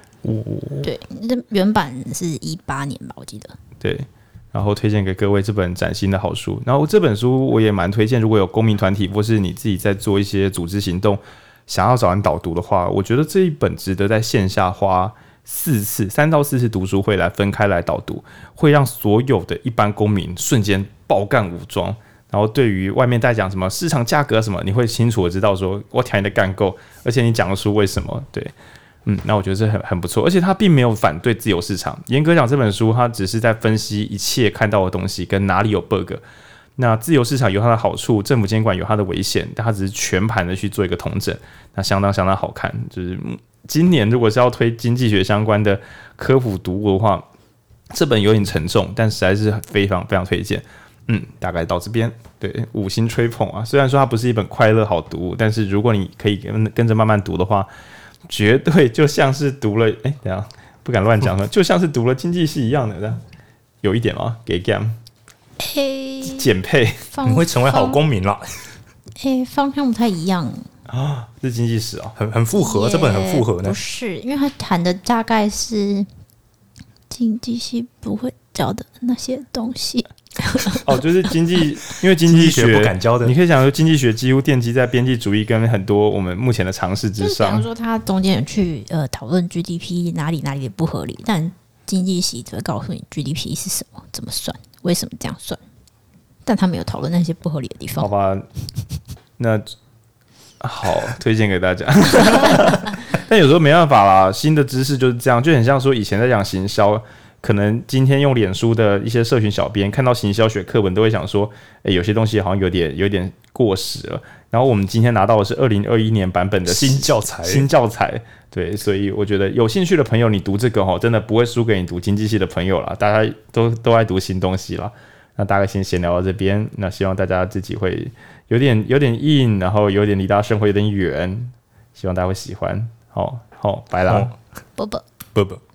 对，那原版是一八年吧，我记得。对，然后推荐给各位这本崭新的好书。然后这本书我也蛮推荐，如果有公民团体或是你自己在做一些组织行动，想要找人导读的话，我觉得这一本值得在线下花四次、三到四次读书会来分开来导读，会让所有的一般公民瞬间爆干武装。然后对于外面在讲什么市场价格什么，你会清楚的知道说，我填的干够，而且你讲的书为什么对。嗯，那我觉得这很很不错，而且他并没有反对自由市场。严格讲，这本书他只是在分析一切看到的东西跟哪里有 bug。那自由市场有它的好处，政府监管有它的危险，但他只是全盘的去做一个统整，那相当相当好看。就是今年如果是要推经济学相关的科普读物的话，这本有点沉重，但实在是非常非常推荐。嗯，大概到这边，对，五星吹捧啊。虽然说它不是一本快乐好读物，但是如果你可以跟跟着慢慢读的话。绝对就像是读了，哎，等下不敢乱讲了，<laughs> 就像是读了经济系一样的，这样有一点吗？给 Gam，嘿，减配，你会成为好公民了。嘿，方向不太一样啊，是经济史哦，很很复合，这本很复合呢。不是，因为他谈的大概是经济系不会教的那些东西。<laughs> 哦，就是经济，因为经济学，不敢教的。你可以想说，经济学几乎奠基在边际主义跟很多我们目前的常识之上。比方说，他中间有去呃讨论 GDP 哪里哪里的不合理，但经济系只会告诉你 GDP 是什么，怎么算，为什么这样算，但他没有讨论那些不合理的地方。好吧，那好，推荐给大家。<laughs> 但有时候没办法啦，新的知识就是这样，就很像说以前在讲行销。可能今天用脸书的一些社群小编看到行销学课本，都会想说：“诶，有些东西好像有点有点过时了。”然后我们今天拿到的是二零二一年版本的新教材，新教材。对，所以我觉得有兴趣的朋友，你读这个哈，真的不会输给你读经济系的朋友啦。大家都都爱读新东西啦。那大概先闲聊到这边，那希望大家自己会有点有点硬，然后有点离大家生活有点远，希望大家会喜欢。好好，拜啦，啵啵啵啵。